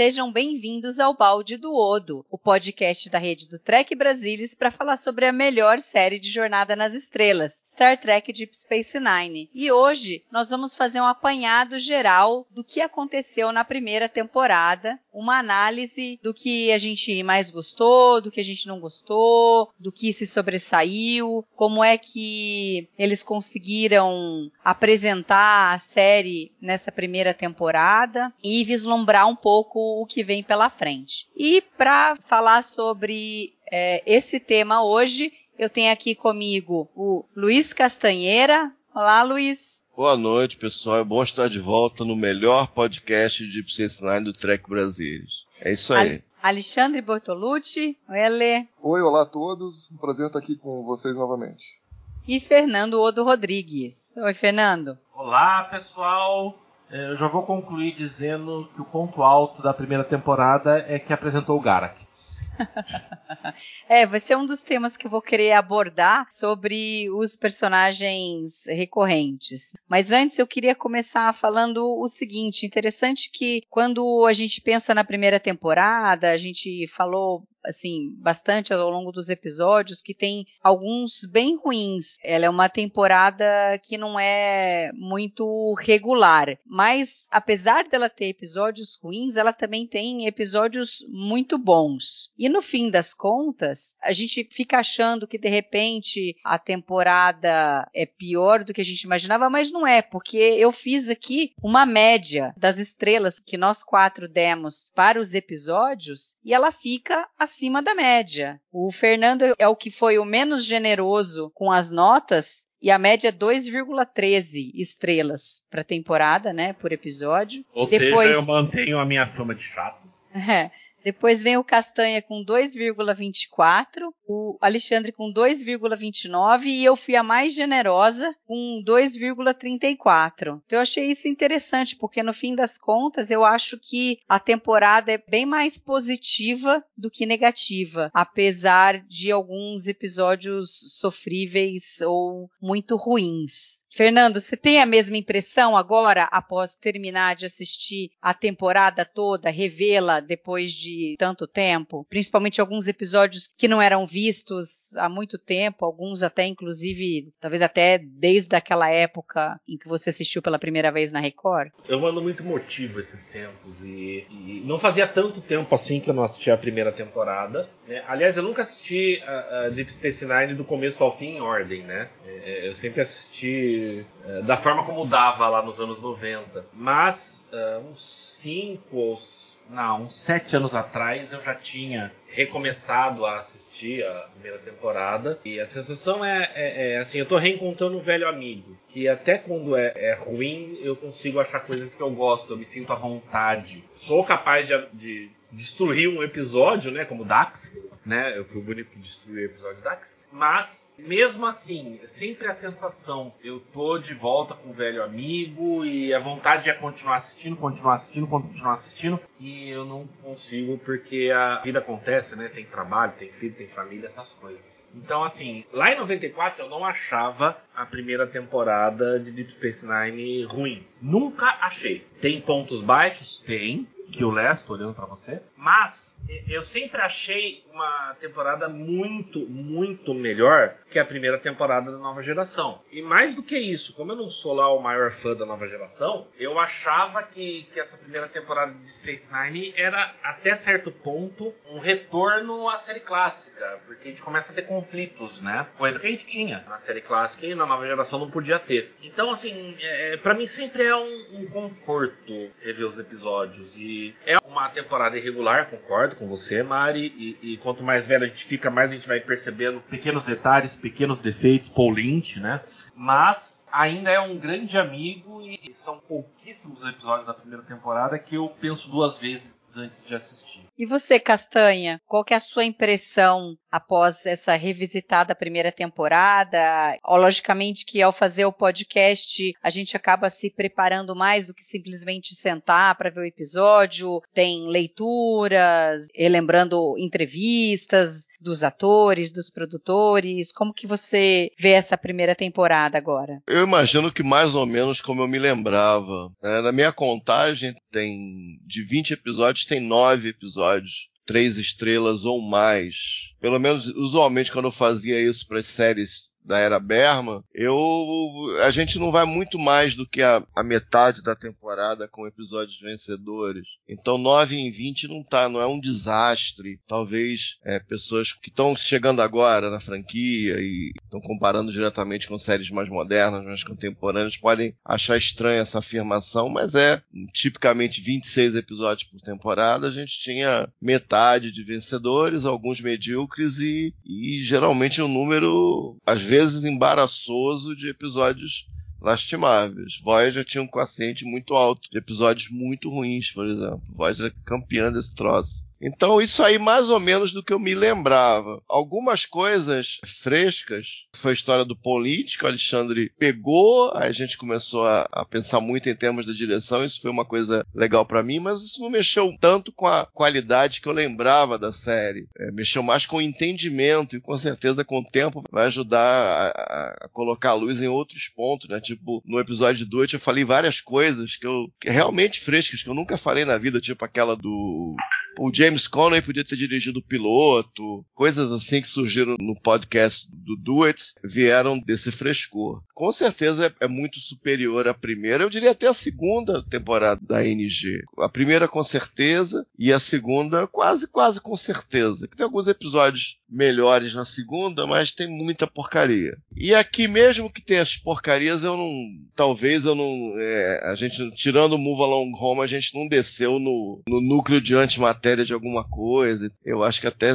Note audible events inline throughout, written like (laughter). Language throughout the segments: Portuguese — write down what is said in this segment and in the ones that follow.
Sejam bem-vindos ao Balde do Odo, o podcast da rede do Trek Brasilis para falar sobre a melhor série de Jornada nas Estrelas, Star Trek Deep Space Nine. E hoje nós vamos fazer um apanhado geral do que aconteceu na primeira temporada, uma análise do que a gente mais gostou, do que a gente não gostou, do que se sobressaiu, como é que eles conseguiram apresentar a série nessa primeira temporada e vislumbrar um pouco o que vem pela frente. E para falar sobre é, esse tema hoje, eu tenho aqui comigo o Luiz Castanheira. Olá, Luiz. Boa noite, pessoal. É bom estar de volta no melhor podcast de Nine do Trek Brasileiros. É isso aí. Alexandre Bortolucci. Ele. Oi, olá a todos. Um prazer estar aqui com vocês novamente. E Fernando Odo Rodrigues. Oi, Fernando. Olá, pessoal. É, eu já vou concluir dizendo que o ponto alto da primeira temporada é que apresentou o Garak. (laughs) é, vai ser um dos temas que eu vou querer abordar sobre os personagens recorrentes. Mas antes eu queria começar falando o seguinte: interessante que quando a gente pensa na primeira temporada, a gente falou assim, bastante ao longo dos episódios, que tem alguns bem ruins. Ela é uma temporada que não é muito regular, mas apesar dela ter episódios ruins, ela também tem episódios muito bons. E no fim das contas, a gente fica achando que de repente a temporada é pior do que a gente imaginava, mas não é, porque eu fiz aqui uma média das estrelas que nós quatro demos para os episódios e ela fica acima da média. O Fernando é o que foi o menos generoso com as notas e a média é 2,13 estrelas para temporada, né, por episódio. Ou Depois... seja, eu mantenho a minha fama de chato. É. (laughs) Depois vem o Castanha com 2,24, o Alexandre com 2,29 e eu fui a mais generosa com 2,34. Então eu achei isso interessante, porque no fim das contas eu acho que a temporada é bem mais positiva do que negativa, apesar de alguns episódios sofríveis ou muito ruins. Fernando, você tem a mesma impressão agora, após terminar de assistir a temporada toda, revê-la depois de tanto tempo? Principalmente alguns episódios que não eram vistos há muito tempo, alguns até, inclusive, talvez até desde aquela época em que você assistiu pela primeira vez na Record? Eu ando muito motivo esses tempos e, e não fazia tanto tempo assim que eu não assistia a primeira temporada. Né? Aliás, eu nunca assisti a, a Deep Space Nine do começo ao fim em ordem, né? É, eu sempre assisti eh, da forma como dava lá nos anos 90. Mas uh, uns 5 ou não, uns 7 anos atrás eu já tinha recomeçado a assistir a primeira temporada e a sensação é, é, é assim, eu tô reencontrando um velho amigo que até quando é, é, ruim eu consigo achar coisas que eu gosto, eu me sinto à vontade. Sou capaz de, de destruir um episódio, né, como Dax, né, eu fui bonito que destruir o episódio Dax, mas mesmo assim, sempre a sensação, eu tô de volta com o velho amigo e a vontade é continuar assistindo, continuar assistindo, continuar assistindo e eu não consigo porque a vida acontece, né, tem trabalho, tem filho, tem família, essas coisas. Então assim, lá em 94 eu não achava a primeira temporada de Deep Space Nine ruim. Nunca achei. Tem pontos baixos? Tem que o Les, tô olhando para você. Mas eu sempre achei uma temporada muito, muito melhor que a primeira temporada da nova geração. E mais do que isso, como eu não sou lá o maior fã da nova geração, eu achava que, que essa primeira temporada de Space Nine era, até certo ponto, um retorno à série clássica, porque a gente começa a ter conflitos, né? Coisa que a gente tinha na série clássica e na nova geração não podia ter. Então, assim, é, para mim sempre é um, um conforto rever os episódios. E é uma temporada irregular, concordo com você, Mari. E, e, quanto mais velho a gente fica, mais a gente vai percebendo pequenos detalhes, pequenos defeitos. Paul Lynch, né? Mas ainda é um grande amigo e são pouquíssimos episódios da primeira temporada que eu penso duas vezes antes de assistir. E você, Castanha, qual que é a sua impressão após essa revisitada primeira temporada? Logicamente que ao fazer o podcast a gente acaba se preparando mais do que simplesmente sentar para ver o episódio. Tem leituras, lembrando entrevistas dos atores, dos produtores. Como que você vê essa primeira temporada agora? Eu imagino que mais ou menos como eu me lembrava. Né? Na minha contagem tem de 20 episódios tem nove episódios três estrelas ou mais. Pelo menos, usualmente, quando eu fazia isso para as séries da era Berman, eu a gente não vai muito mais do que a, a, metade da temporada com episódios vencedores. Então 9 em 20 não tá, não é um desastre. Talvez é, pessoas que estão chegando agora na franquia e estão comparando diretamente com séries mais modernas, mais contemporâneas, podem achar estranha essa afirmação, mas é tipicamente 26 episódios por temporada, a gente tinha metade de vencedores, alguns medíocres e, e geralmente um número às vezes embaraçoso de episódios lastimáveis. Voyager tinha um quociente muito alto de episódios muito ruins, por exemplo. Voyager campeã desse troço. Então, isso aí mais ou menos do que eu me lembrava. Algumas coisas frescas foi a história do político. Alexandre pegou, aí a gente começou a, a, pensar muito em termos da direção. Isso foi uma coisa legal para mim, mas isso não mexeu tanto com a qualidade que eu lembrava da série. É, mexeu mais com o entendimento e com certeza com o tempo vai ajudar a, a, colocar a luz em outros pontos, né? Tipo, no episódio de noite eu falei várias coisas que eu que realmente frescas que eu nunca falei na vida, tipo aquela do o James Conway podia ter dirigido o piloto, coisas assim que surgiram no podcast do It vieram desse frescor. Com certeza é, é muito superior à primeira, eu diria até a segunda temporada da NG. A primeira com certeza e a segunda quase, quase com certeza. Tem alguns episódios melhores na segunda, mas tem muita porcaria. E aqui mesmo que tenha as porcarias, eu não, talvez eu não, é, a gente tirando o Move Along Home, a gente não desceu no, no núcleo de antimatéria de alguma coisa. Eu acho que até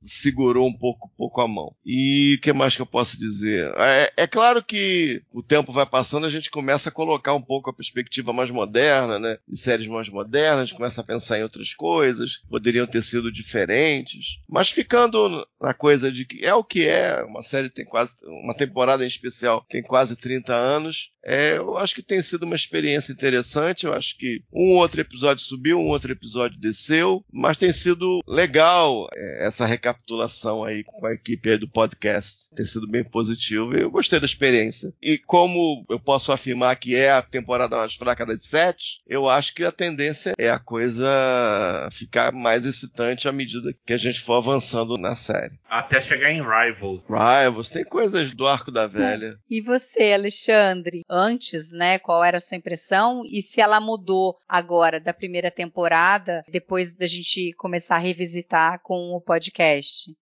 segurou um pouco, pouco a mão. E o que mais que eu posso dizer? É, é, claro que o tempo vai passando, a gente começa a colocar um pouco a perspectiva mais moderna, né? De séries mais modernas, começa a pensar em outras coisas, poderiam ter sido diferentes, mas ficando na coisa de que é o que é, uma série tem quase, uma temporada em especial tem quase 30 anos, é, eu acho que tem sido uma experiência interessante. Eu acho que um outro episódio subiu, um outro episódio desceu, mas tem sido legal é, essa recapitulação aí com a equipe aí do podcast. Tem sido bem positivo e eu gostei da experiência. E como eu posso afirmar que é a temporada mais fraca das sete, eu acho que a tendência é a coisa ficar mais excitante à medida que a gente for avançando na série. Até chegar em Rivals. Rivals, tem coisas do arco da velha. (laughs) E você, Alexandre? antes, né? Qual era a sua impressão e se ela mudou agora da primeira temporada, depois da gente começar a revisitar com o podcast?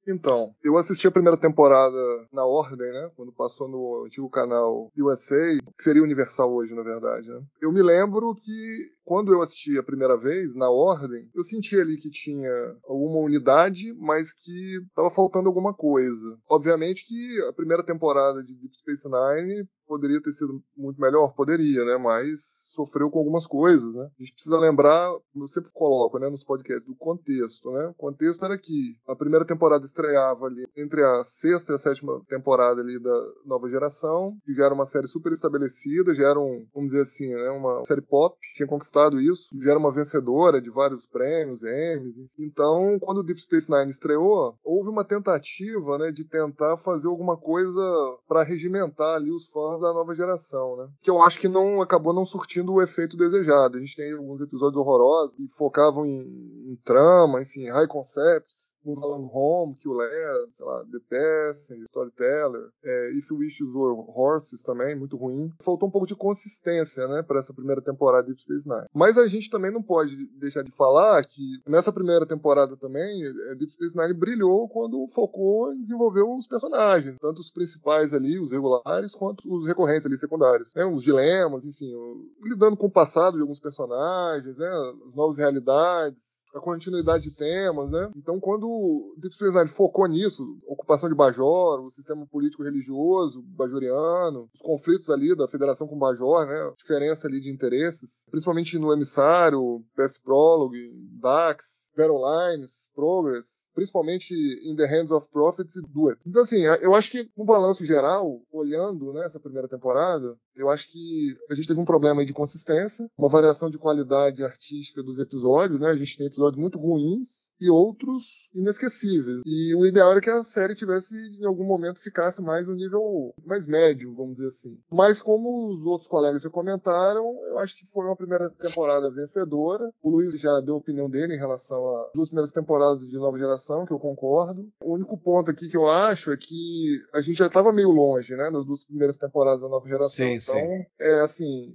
Então, eu assisti a primeira temporada na ordem, né? Quando passou no antigo canal USA, que seria Universal hoje, na verdade, né? Eu me lembro que quando eu assisti a primeira vez, na ordem, eu senti ali que tinha alguma unidade, mas que estava faltando alguma coisa. Obviamente que a primeira temporada de Deep Space Nine poderia ter sido muito melhor, poderia, né? Mas sofreu com algumas coisas, né? A gente precisa lembrar, eu sempre coloco, né, nos podcasts, do contexto, né? O contexto era que a primeira temporada estreava ali entre a sexta e a sétima temporada ali da nova geração, que já era uma série super estabelecida, já era um, vamos dizer assim, né, uma série pop, tinha conquistado isso, já era uma vencedora de vários prêmios, Emmys, então, quando o Deep Space Nine estreou, houve uma tentativa, né, de tentar fazer alguma coisa para regimentar ali os fãs da nova geração, né? Que eu acho que não acabou não surtindo o efeito desejado. A gente tem alguns episódios horrorosos que focavam em, em trama, enfim, high concepts, Move Along Home, Kill Less, sei lá, The Passenger, Storyteller, é, If You Wish You Were Horses também, muito ruim. Faltou um pouco de consistência, né, para essa primeira temporada de Deep Space Nine. Mas a gente também não pode deixar de falar que nessa primeira temporada também, é, Deep Space Nine brilhou quando focou em desenvolver os personagens, tanto os principais ali, os regulares, quanto os recorrentes ali, secundários. Né, os dilemas, enfim, lidando com o passado de alguns personagens, né, as novas realidades, a continuidade de temas, né? Então, quando Deep Space Nine focou nisso, ocupação de Bajor, o sistema político-religioso bajoriano, os conflitos ali da Federação com Bajor, né? Diferença ali de interesses, principalmente no emissário, PS Prologue, Dax, Battle Lines, Progress, principalmente in the Hands of Prophets e Do It. Então, assim, eu acho que no balanço geral, olhando né, essa primeira temporada, eu acho que a gente teve um problema de consistência, uma variação de qualidade artística dos episódios, né? A gente tem episódios muito ruins e outros inesquecíveis. E o ideal era que a série tivesse, em algum momento, ficasse mais um nível mais médio, vamos dizer assim. Mas como os outros colegas já comentaram, eu acho que foi uma primeira temporada vencedora. O Luiz já deu a opinião dele em relação às duas primeiras temporadas de Nova Geração, que eu concordo. O único ponto aqui que eu acho é que a gente já estava meio longe, né, nas duas primeiras temporadas da Nova Geração. Sim, então, sim. é assim,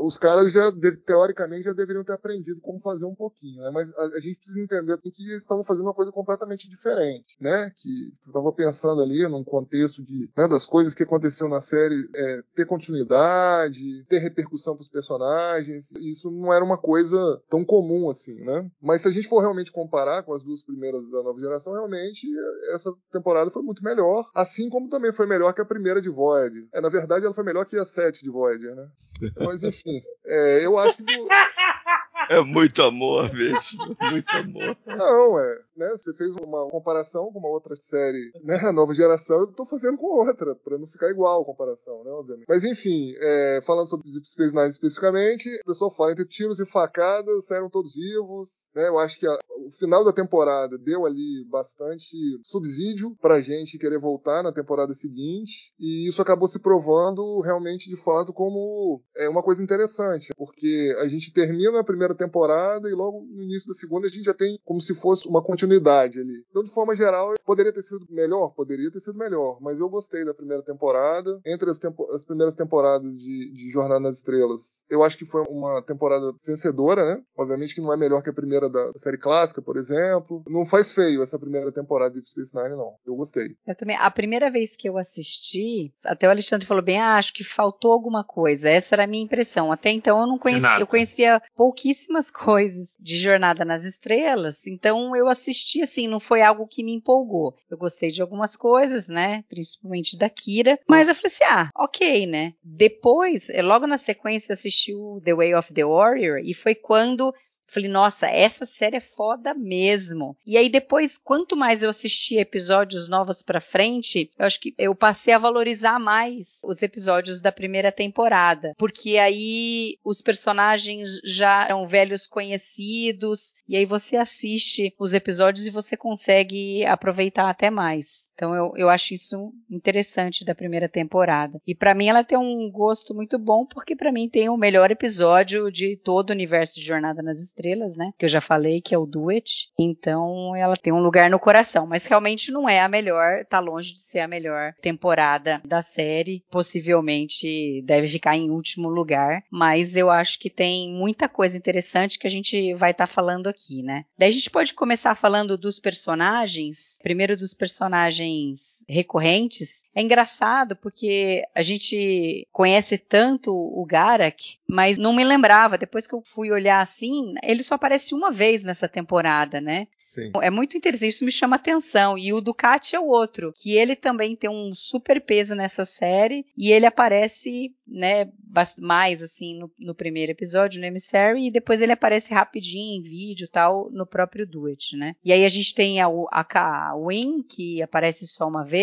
os caras já, teoricamente, já deveriam ter aprendido como fazer um pouquinho, né? Mas a, a gente precisa entender que eles estavam fazendo uma coisa completamente diferente, né? Que eu estava pensando ali num contexto de, né, das coisas que aconteceram na série é, ter continuidade, ter repercussão para os personagens. Isso não era uma coisa tão comum assim, né? Mas se a gente for realmente comparar com as duas primeiras da nova geração, realmente essa temporada foi muito melhor, assim como também foi melhor que a primeira de Void. É, na verdade, ela foi melhor que a sete de Voyager, né? (laughs) Mas enfim, é, eu acho que. Do... (laughs) É muito amor mesmo, muito amor. Não, é, né? Você fez uma comparação com uma outra série, né? A nova geração, eu tô fazendo com outra, para não ficar igual a comparação, né? Obviamente. Mas enfim, é, falando sobre Deep Space Nine especificamente, o pessoal fala entre tiros e facadas, saíram todos vivos, né? Eu acho que a, o final da temporada deu ali bastante subsídio pra gente querer voltar na temporada seguinte, e isso acabou se provando realmente de fato como é uma coisa interessante, porque a gente termina a primeira temporada e logo no início da segunda a gente já tem como se fosse uma continuidade ali. Então, de forma geral, poderia ter sido melhor? Poderia ter sido melhor, mas eu gostei da primeira temporada. Entre as, tempo as primeiras temporadas de, de, Jornada nas Estrelas, eu acho que foi uma temporada vencedora, né? Obviamente que não é melhor que a primeira da série clássica, por exemplo. Não faz feio essa primeira temporada de Space Nine, não. Eu gostei. Eu também. A primeira vez que eu assisti, até o Alexandre falou bem, ah, acho que faltou alguma coisa. Essa era a minha impressão. Até então eu não conhecia, eu conhecia pouquíssimo pouquíssimas (laughs) coisas de Jornada nas Estrelas, então eu assisti assim, não foi algo que me empolgou. Eu gostei de algumas coisas, né, principalmente da Kira, mas eu falei assim, ah, ok, né. Depois, eh, logo na sequência, eu assisti o The Way of the Warrior e foi quando Falei, nossa, essa série é foda mesmo. E aí depois, quanto mais eu assistia episódios novos pra frente, eu acho que eu passei a valorizar mais os episódios da primeira temporada. Porque aí os personagens já eram velhos conhecidos, e aí você assiste os episódios e você consegue aproveitar até mais. Então eu, eu acho isso interessante da primeira temporada. E para mim ela tem um gosto muito bom, porque para mim tem o melhor episódio de todo o universo de Jornada nas Estrelas, né? Que eu já falei, que é o Do It. Então ela tem um lugar no coração, mas realmente não é a melhor, tá longe de ser a melhor temporada da série. Possivelmente deve ficar em último lugar, mas eu acho que tem muita coisa interessante que a gente vai estar tá falando aqui, né? Daí a gente pode começar falando dos personagens. Primeiro dos personagens personagens recorrentes, é engraçado porque a gente conhece tanto o Garak, mas não me lembrava. Depois que eu fui olhar assim, ele só aparece uma vez nessa temporada, né? Sim. É muito interessante, isso me chama atenção. E o Ducati é o outro, que ele também tem um super peso nessa série e ele aparece, né, mais assim no, no primeiro episódio, no Emissary, e depois ele aparece rapidinho em vídeo tal no próprio Duet, né? E aí a gente tem a, a, a Win, que aparece só uma vez,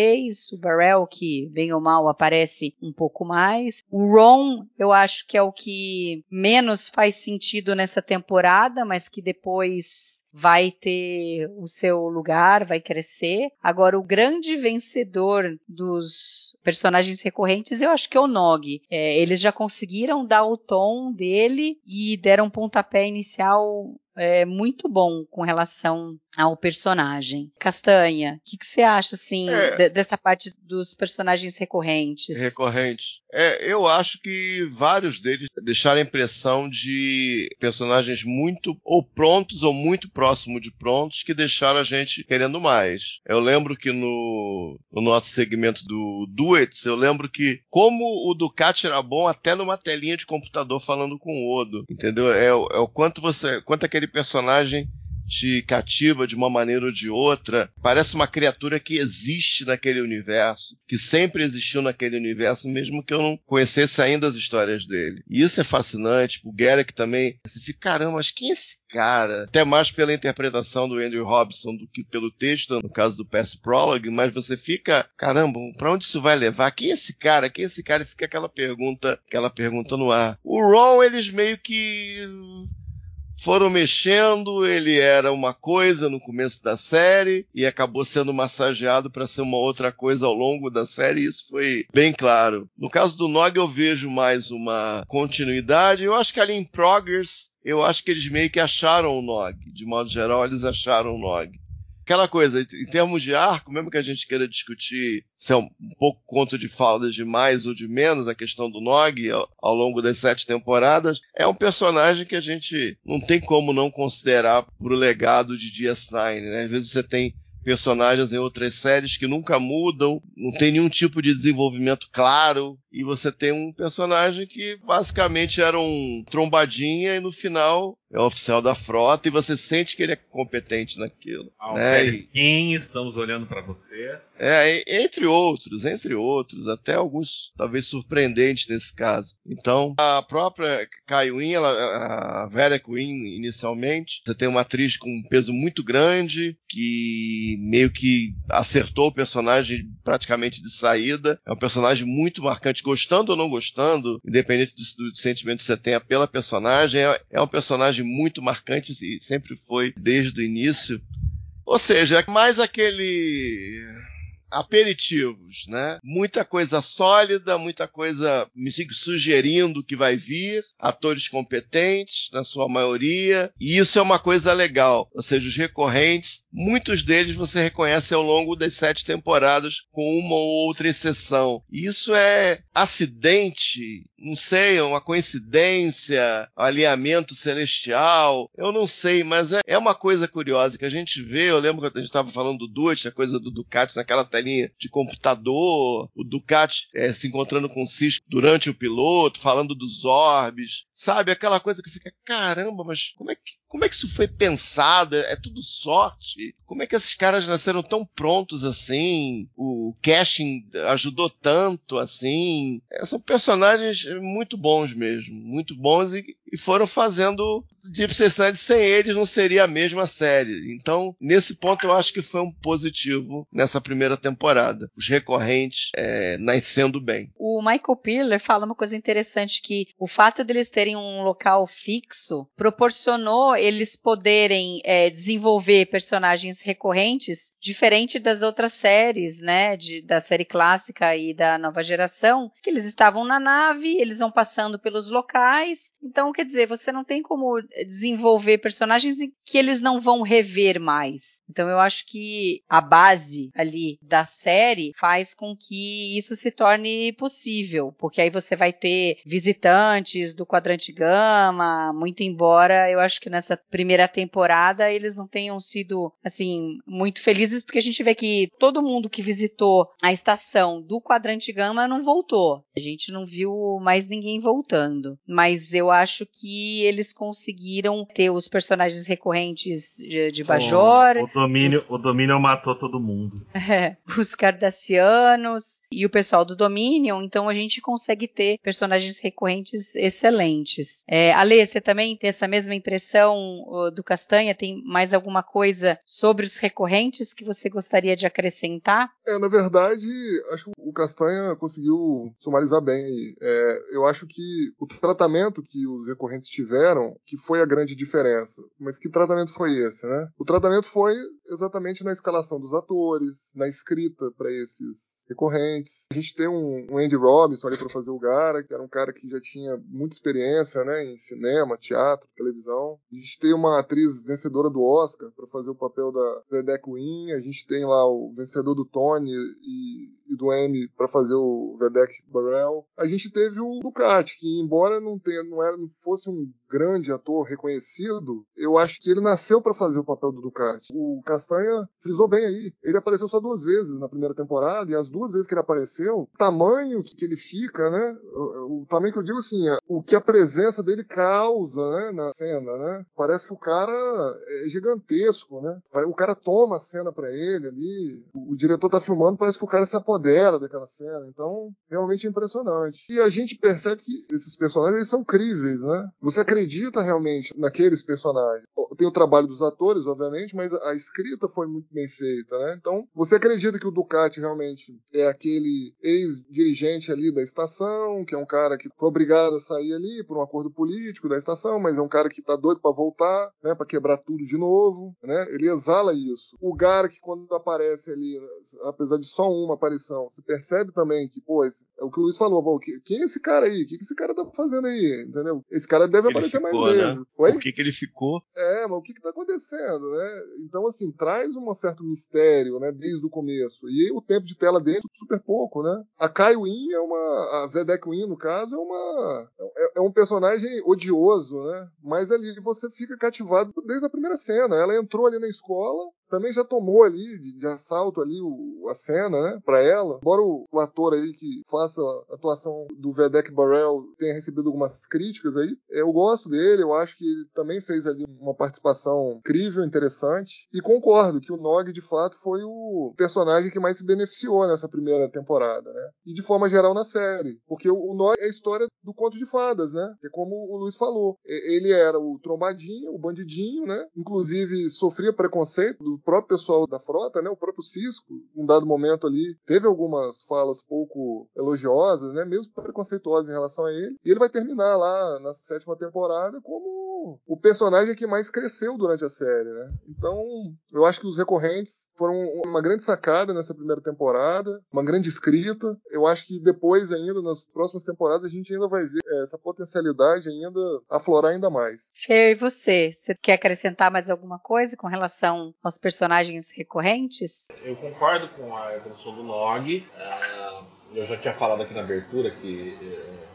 o Barrel, que bem ou mal aparece um pouco mais. O Ron, eu acho que é o que menos faz sentido nessa temporada, mas que depois vai ter o seu lugar, vai crescer. Agora, o grande vencedor dos personagens recorrentes, eu acho que é o Nog. É, eles já conseguiram dar o tom dele e deram um pontapé inicial é, muito bom com relação ao personagem. Castanha, o que, que, você acha, assim, é, de, dessa parte dos personagens recorrentes? Recorrentes. É, eu acho que vários deles deixaram a impressão de personagens muito ou prontos ou muito próximo de prontos que deixaram a gente querendo mais. Eu lembro que no, no nosso segmento do Duets, eu lembro que como o Ducati era bom até numa telinha de computador falando com o Odo, entendeu? É, é o quanto você, quanto aquele personagem te cativa de uma maneira ou de outra. Parece uma criatura que existe naquele universo, que sempre existiu naquele universo, mesmo que eu não conhecesse ainda as histórias dele. E isso é fascinante. O Garrick também, você fica, caramba, mas quem é esse cara? Até mais pela interpretação do Andrew Robson do que pelo texto, no caso do Pass Prologue, mas você fica, caramba, para onde isso vai levar? Quem é esse cara? Quem é esse cara? E fica aquela pergunta, aquela pergunta no ar. O Ron, eles meio que foram mexendo, ele era uma coisa no começo da série e acabou sendo massageado para ser uma outra coisa ao longo da série, isso foi bem claro. No caso do Nog eu vejo mais uma continuidade, eu acho que ali em Progress, eu acho que eles meio que acharam o Nog, de modo geral eles acharam o Nog aquela coisa, em termos de arco, mesmo que a gente queira discutir se é um, pouco conto de faldas de mais ou de menos, a questão do Nog ao, ao, longo das sete temporadas, é um personagem que a gente não tem como não considerar pro legado de DS9, né? Às vezes você tem personagens em outras séries que nunca mudam, não tem nenhum tipo de desenvolvimento claro, e você tem um personagem que basicamente era um trombadinha e no final é oficial da frota e você sente que ele é competente naquilo. Ah, né? Skin, estamos olhando para você. É, entre outros, entre outros, até alguns talvez surpreendentes nesse caso. Então, a própria Kaiwin, ela, a Vera Queen inicialmente, você tem uma atriz com um peso muito grande que meio que acertou o personagem praticamente de saída. É um personagem muito marcante, gostando ou não gostando, independente do, do sentimento que você tenha pela personagem, é, é um personagem muito marcante e sempre foi desde o início. Ou seja, é mais aquele aperitivos, né? Muita coisa sólida, muita coisa me sugerindo que vai vir, atores competentes, na sua maioria, e isso é uma coisa legal. Ou seja, os recorrentes, muitos deles você reconhece ao longo das sete temporadas, com uma ou outra exceção. Isso é acidente, não sei, é uma coincidência, alinhamento celestial, eu não sei, mas é, é uma coisa curiosa que a gente vê. Eu lembro que a gente estava falando do Dutt, a coisa do Ducati naquela tela telinha de computador, o Ducati é, se encontrando com o Cisco durante o piloto, falando dos orbes, sabe? Aquela coisa que fica, caramba, mas como é que, como é que isso foi pensado? É, tudo sorte? Como é que esses caras nasceram tão prontos assim? O casting ajudou tanto assim? É, são personagens muito bons mesmo, muito bons e, e foram fazendo Deep Space sem eles não seria a mesma série. Então, nesse ponto eu acho que foi um positivo nessa primeira temporada. Os recorrentes é, nascendo bem. O Michael Piller fala uma coisa interessante que o fato deles terem um local fixo proporcionou eles poderem é, desenvolver personagens recorrentes diferente das outras séries, né, de, da série clássica e da nova geração, que eles estavam na nave, eles vão passando pelos locais. Então, quer dizer, você não tem como desenvolver personagens que eles não vão rever mais. Então eu acho que a base ali da série faz com que isso se torne possível, porque aí você vai ter visitantes do quadrante gama, muito embora eu acho que nessa primeira temporada eles não tenham sido assim muito felizes, porque a gente vê que todo mundo que visitou a estação do quadrante gama não voltou. A gente não viu mais ninguém voltando, mas eu acho que eles conseguiram ter os personagens recorrentes de, de Bajor. Oh, domínio, os... o domínio matou todo mundo. É, os Cardassianos e o pessoal do Dominion, então a gente consegue ter personagens recorrentes excelentes. É, Ale, você também tem essa mesma impressão do Castanha? Tem mais alguma coisa sobre os recorrentes que você gostaria de acrescentar? É, na verdade, acho que o Castanha conseguiu sumarizar bem. É, eu acho que o tratamento que os recorrentes tiveram, que foi a grande diferença. Mas que tratamento foi esse, né? O tratamento foi exatamente na escalação dos atores, na escrita para esses recorrentes. A gente tem um, um Andy Robinson ali para fazer o Gara, que era um cara que já tinha muita experiência né, em cinema, teatro, televisão. A gente tem uma atriz vencedora do Oscar para fazer o papel da Vedek Win. A gente tem lá o vencedor do Tony e e do M para fazer o Vedek Burrell. A gente teve o Ducati, que embora não tenha, não era, não fosse um grande ator reconhecido, eu acho que ele nasceu para fazer o papel do Ducati. O Castanha frisou bem aí. Ele apareceu só duas vezes na primeira temporada e as duas vezes que ele apareceu, o tamanho que ele fica, né? O, o tamanho que eu digo assim, é, o que a presença dele causa, né, na cena, né? Parece que o cara é gigantesco, né? O cara toma a cena para ele ali, o, o diretor tá filmando, parece que o cara se apodera daquela cena. Então, realmente é impressionante. E a gente percebe que esses personagens eles são críveis, né? Você acredita realmente naqueles personagens. Tem o trabalho dos atores, obviamente, mas a escrita foi muito bem feita, né? Então, você acredita que o Ducati realmente é aquele ex-dirigente ali da estação, que é um cara que foi obrigado a sair ali por um acordo político da estação, mas é um cara que tá doido para voltar, né? Para quebrar tudo de novo, né? Ele exala isso. O que quando aparece ali, apesar de só uma aparição você percebe também que, pô, esse, é o que o Luiz falou, pô, quem é esse cara aí? O que, que esse cara tá fazendo aí? Entendeu? Esse cara deve ele aparecer ficou, mais né? vezes. Oi? Por que, que ele ficou? É, mas o que que tá acontecendo, né? Então, assim, traz um certo mistério, né, desde o começo. E o tempo de tela dele é super pouco, né? A Kai Win é uma, a Vedek Win, no caso, é uma, é, é um personagem odioso, né? Mas ali você fica cativado desde a primeira cena. Ela entrou ali na escola, também já tomou ali de, de assalto ali o, a cena, né, para ela. Embora o, o, ator aí que faça a atuação do Vedek Burrell tenha recebido algumas críticas aí, eu gosto dele, eu acho que ele também fez ali uma participação incrível, interessante, e concordo que o Nog de fato foi o personagem que mais se beneficiou nessa primeira temporada, né? E de forma geral na série, porque o, o Nog é a história do conto de fadas, né? É como o Luiz falou, ele era o trombadinho, o bandidinho, né? Inclusive sofria preconceito do próprio pessoal da frota, né, o próprio Cisco, um dado momento ali, teve algumas falas pouco elogiosas, né, mesmo preconceituosas em relação a ele, e ele vai terminar lá na sétima temporada como o personagem que mais cresceu durante a série, né? Então, eu acho que os recorrentes foram uma grande sacada nessa primeira temporada, uma grande escrita. Eu acho que depois ainda, nas próximas temporadas, a gente ainda vai ver essa potencialidade ainda aflorar ainda mais. Fer, e você? Você quer acrescentar mais alguma coisa com relação aos personagens personagens recorrentes? Eu concordo com a evolução do Nog. Uh, eu já tinha falado aqui na abertura que uh,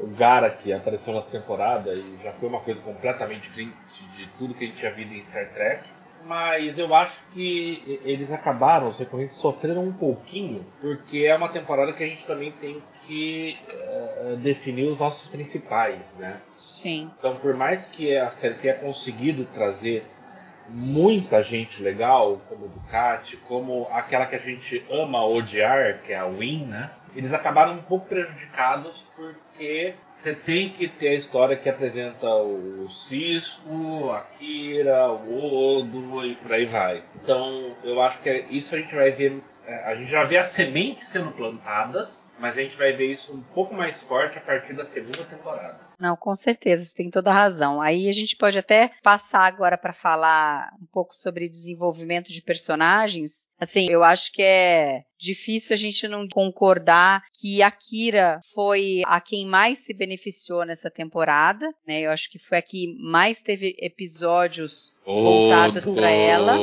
o Gara que apareceu nessa temporada e já foi uma coisa completamente diferente de tudo que a gente tinha visto em Star Trek. Mas eu acho que eles acabaram, os recorrentes sofreram um pouquinho, porque é uma temporada que a gente também tem que uh, definir os nossos principais, né? Sim. Então, por mais que a série tenha conseguido trazer muita gente legal, como Ducati, como aquela que a gente ama odiar, que é a Win, né? Eles acabaram um pouco prejudicados porque você tem que ter a história que apresenta o Cisco, a Kira, o Odo e por aí vai. Então, eu acho que isso a gente vai ver. É, a gente já vê as sementes sendo plantadas, mas a gente vai ver isso um pouco mais forte a partir da segunda temporada. Não, com certeza, você tem toda a razão. Aí a gente pode até passar agora para falar um pouco sobre desenvolvimento de personagens. Assim, eu acho que é difícil a gente não concordar que a Kira foi a quem mais se beneficiou nessa temporada, né? Eu acho que foi a que mais teve episódios voltados para ela.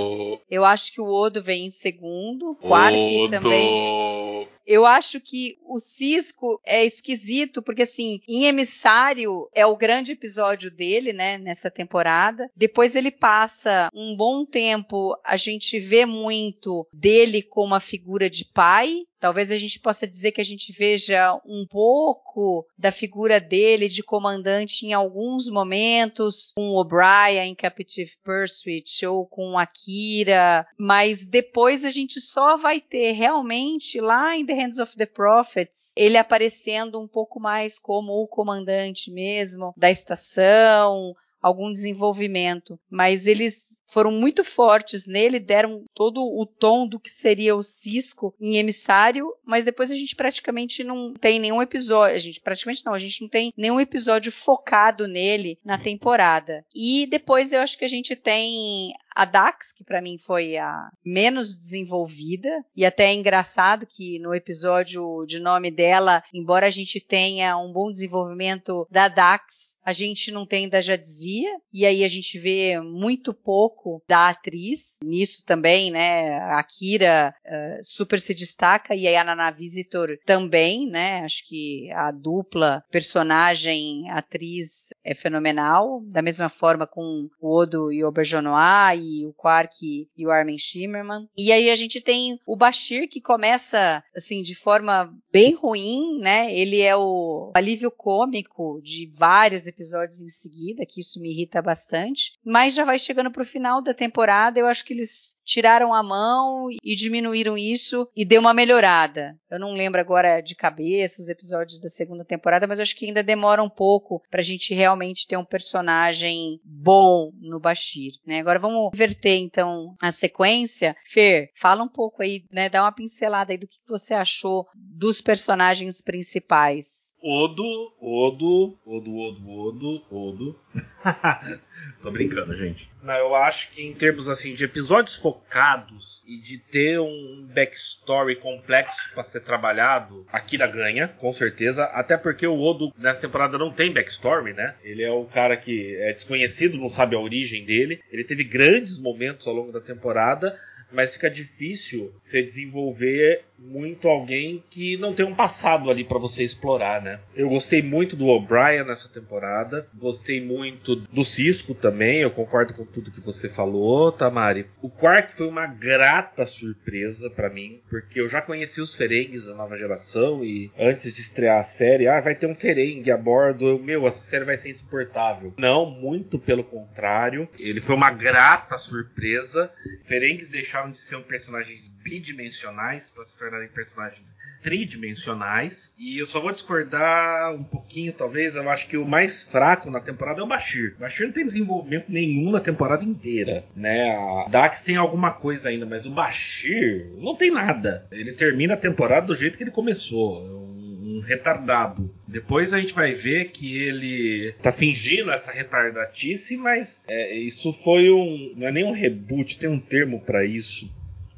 Eu acho que o Odo vem em segundo, Quark também. Eu acho que o Cisco é esquisito, porque assim, em Emissário é o grande episódio dele, né, nessa temporada. Depois ele passa um bom tempo, a gente vê muito dele como uma figura de pai, Talvez a gente possa dizer que a gente veja um pouco da figura dele de comandante em alguns momentos, com O'Brien em Captive Pursuit ou com Akira, mas depois a gente só vai ter realmente lá em The Hands of the Prophets ele aparecendo um pouco mais como o comandante mesmo da estação, algum desenvolvimento, mas eles foram muito fortes nele, deram todo o tom do que seria o Cisco em Emissário, mas depois a gente praticamente não tem nenhum episódio, a gente praticamente não, a gente não tem nenhum episódio focado nele na temporada. E depois eu acho que a gente tem a Dax, que para mim foi a menos desenvolvida, e até é engraçado que no episódio de nome dela, embora a gente tenha um bom desenvolvimento da Dax, a gente não tem da Jadzia, e aí a gente vê muito pouco da atriz nisso também, né? A Kira uh, super se destaca e a Nana Visitor também, né? Acho que a dupla personagem atriz é fenomenal, da mesma forma com o Odo e o Auberjonois e o Quark e o Armin Shimmerman. E aí a gente tem o Bashir que começa assim de forma bem ruim, né? Ele é o alívio cômico de vários episódios em seguida, que isso me irrita bastante, mas já vai chegando pro final da temporada, eu acho que eles tiraram a mão e diminuíram isso e deu uma melhorada. Eu não lembro agora de cabeça os episódios da segunda temporada, mas acho que ainda demora um pouco pra gente realmente ter um personagem bom no Bashir, né? Agora vamos inverter então a sequência. Fer, fala um pouco aí, né, dá uma pincelada aí do que você achou dos personagens principais. Odo, Odo, Odo, Odo, Odo, Odo. (laughs) Tô brincando, gente. Não, eu acho que em termos assim de episódios focados e de ter um backstory complexo para ser trabalhado, a Kira ganha, com certeza. Até porque o Odo nessa temporada não tem backstory, né? Ele é o cara que é desconhecido, não sabe a origem dele. Ele teve grandes momentos ao longo da temporada mas fica difícil você desenvolver muito alguém que não tem um passado ali para você explorar, né? Eu gostei muito do O'Brien nessa temporada, gostei muito do Cisco também, eu concordo com tudo que você falou, Tamari. O Quark foi uma grata surpresa para mim, porque eu já conheci os Ferengues da nova geração e antes de estrear a série, ah, vai ter um Ferengue a bordo, eu, meu, essa série vai ser insuportável. Não, muito pelo contrário, ele foi uma grata surpresa. Ferengues deixaram de ser personagens bidimensionais para se tornarem personagens tridimensionais. E eu só vou discordar um pouquinho, talvez. Eu acho que o mais fraco na temporada é o Bashir. O Bashir não tem desenvolvimento nenhum na temporada inteira, né? A Dax tem alguma coisa ainda, mas o Bashir não tem nada. Ele termina a temporada do jeito que ele começou. Um, um retardado. Depois a gente vai ver que ele tá fingindo essa retardatice, mas é, isso foi um. Não é nem um reboot, tem um termo para isso.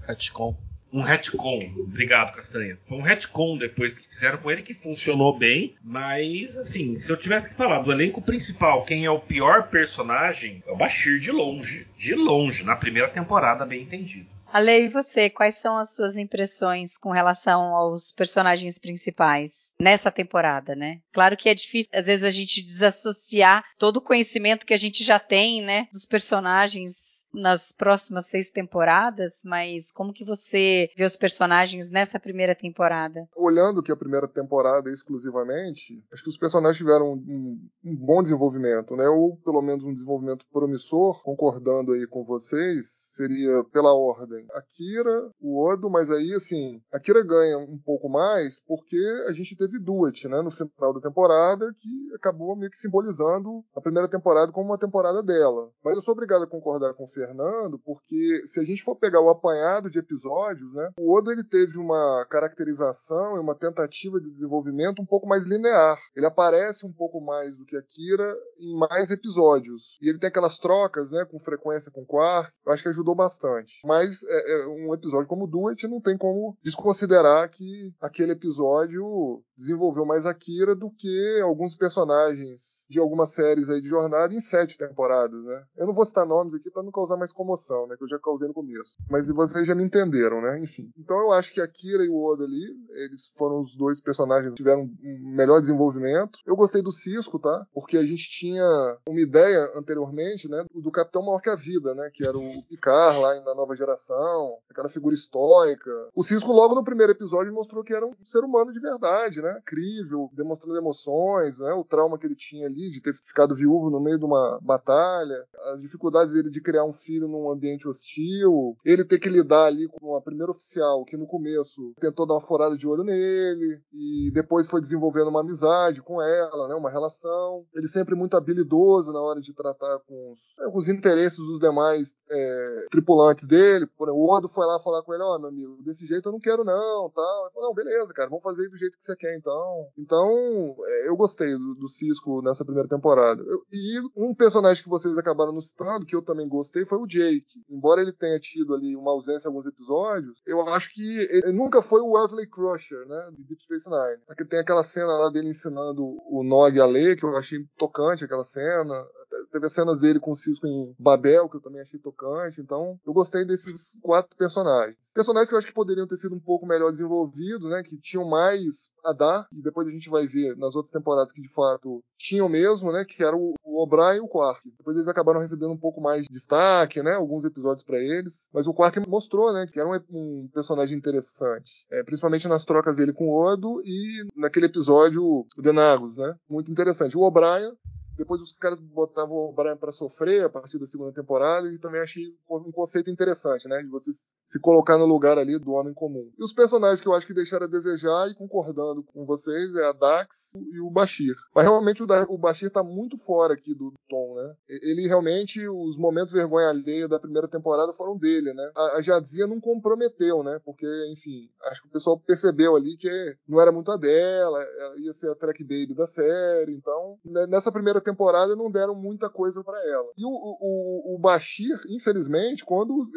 Retcon um retcon. Obrigado, Castanha. Foi um retcon depois que fizeram com ele que funcionou bem, mas assim, se eu tivesse que falar do elenco principal, quem é o pior personagem, é o Bashir de longe. De longe, na primeira temporada, bem entendido. Ale, e você, quais são as suas impressões com relação aos personagens principais nessa temporada, né? Claro que é difícil, às vezes, a gente desassociar todo o conhecimento que a gente já tem, né, dos personagens nas próximas seis temporadas, mas como que você vê os personagens nessa primeira temporada? Olhando que a primeira temporada exclusivamente, acho que os personagens tiveram um, um bom desenvolvimento, né? Ou pelo menos um desenvolvimento promissor, concordando aí com vocês, seria pela ordem a Kira, o Odo, mas aí assim, a Kira ganha um pouco mais porque a gente teve Duet, né, no final da temporada, que acabou meio que simbolizando a primeira temporada como uma temporada dela. Mas eu sou obrigado a concordar com o Fernando, porque se a gente for pegar o apanhado de episódios, né, o Odo ele teve uma caracterização e uma tentativa de desenvolvimento um pouco mais linear. Ele aparece um pouco mais do que a Kira em mais episódios. E ele tem aquelas trocas, né, com frequência com o Quark. Eu acho que ajudou bastante. Mas é, é um episódio como Duet não tem como desconsiderar que aquele episódio desenvolveu mais Akira do que alguns personagens de algumas séries aí de jornada em sete temporadas, né? Eu não vou citar nomes aqui para não causar mais comoção, né? Que eu já causei no começo. Mas vocês já me entenderam, né? Enfim. Então eu acho que a Kira e o Oda ali, eles foram os dois personagens que tiveram um melhor desenvolvimento. Eu gostei do Cisco, tá? Porque a gente tinha uma ideia anteriormente, né? Do Capitão Maior que a Vida, né? Que era o Picard lá na nova geração, aquela figura estoica. O Cisco logo no primeiro episódio mostrou que era um ser humano de verdade, né? Incrível, demonstrando emoções, né? O trauma que ele tinha ali de ter ficado viúvo no meio de uma batalha, as dificuldades dele de criar um filho num ambiente hostil, ele ter que lidar ali com uma primeira oficial que no começo tentou dar uma forada de olho nele e depois foi desenvolvendo uma amizade com ela, né? Uma relação. Ele sempre muito habilidoso na hora de tratar com os, né, com os interesses dos demais é, tripulantes dele. O Odo foi lá falar com ele, ó, oh, meu amigo, desse jeito eu não quero não, tal. Falou, não, beleza, cara, vamos fazer do jeito que você quer então. Então, é, eu gostei do, do Cisco nessa primeira temporada. Eu, e um personagem que vocês acabaram nos citando, que eu também gostei, foi o Jake. Embora ele tenha tido ali uma ausência em alguns episódios, eu acho que ele nunca foi o Wesley Crusher, né, de Deep Space Nine. Aqui tem aquela cena lá dele ensinando o Nog a ler, que eu achei tocante aquela cena. Teve as cenas dele com o Cisco em Babel, que eu também achei tocante. Então, eu gostei desses quatro personagens. Personagens que eu acho que poderiam ter sido um pouco melhor desenvolvidos, né? Que tinham mais a dar, e depois a gente vai ver nas outras temporadas que de fato tinham mesmo, né? Que era o, O'Brien e o Quark. Depois eles acabaram recebendo um pouco mais de destaque, né? Alguns episódios para eles. Mas o Quark mostrou, né? Que era um, um personagem interessante. É, principalmente nas trocas dele com o Odo e naquele episódio o Denagos, né? Muito interessante. O O'Brien depois os caras botavam o Brian para sofrer a partir da segunda temporada e também achei um conceito interessante, né? De você se colocar no lugar ali do homem comum. E os personagens que eu acho que deixaram a desejar, e concordando com vocês, é a Dax e o Bashir. Mas realmente o, da, o Bashir tá muito fora aqui do tom, né? Ele realmente, os momentos vergonha alheia da primeira temporada foram dele, né? A, a Jadzia não comprometeu, né? Porque, enfim, acho que o pessoal percebeu ali que não era muito a dela, ia ser a track baby da série, então, né, nessa primeira temporada não deram muita coisa para ela. E o, o, o Bashir, infelizmente, quando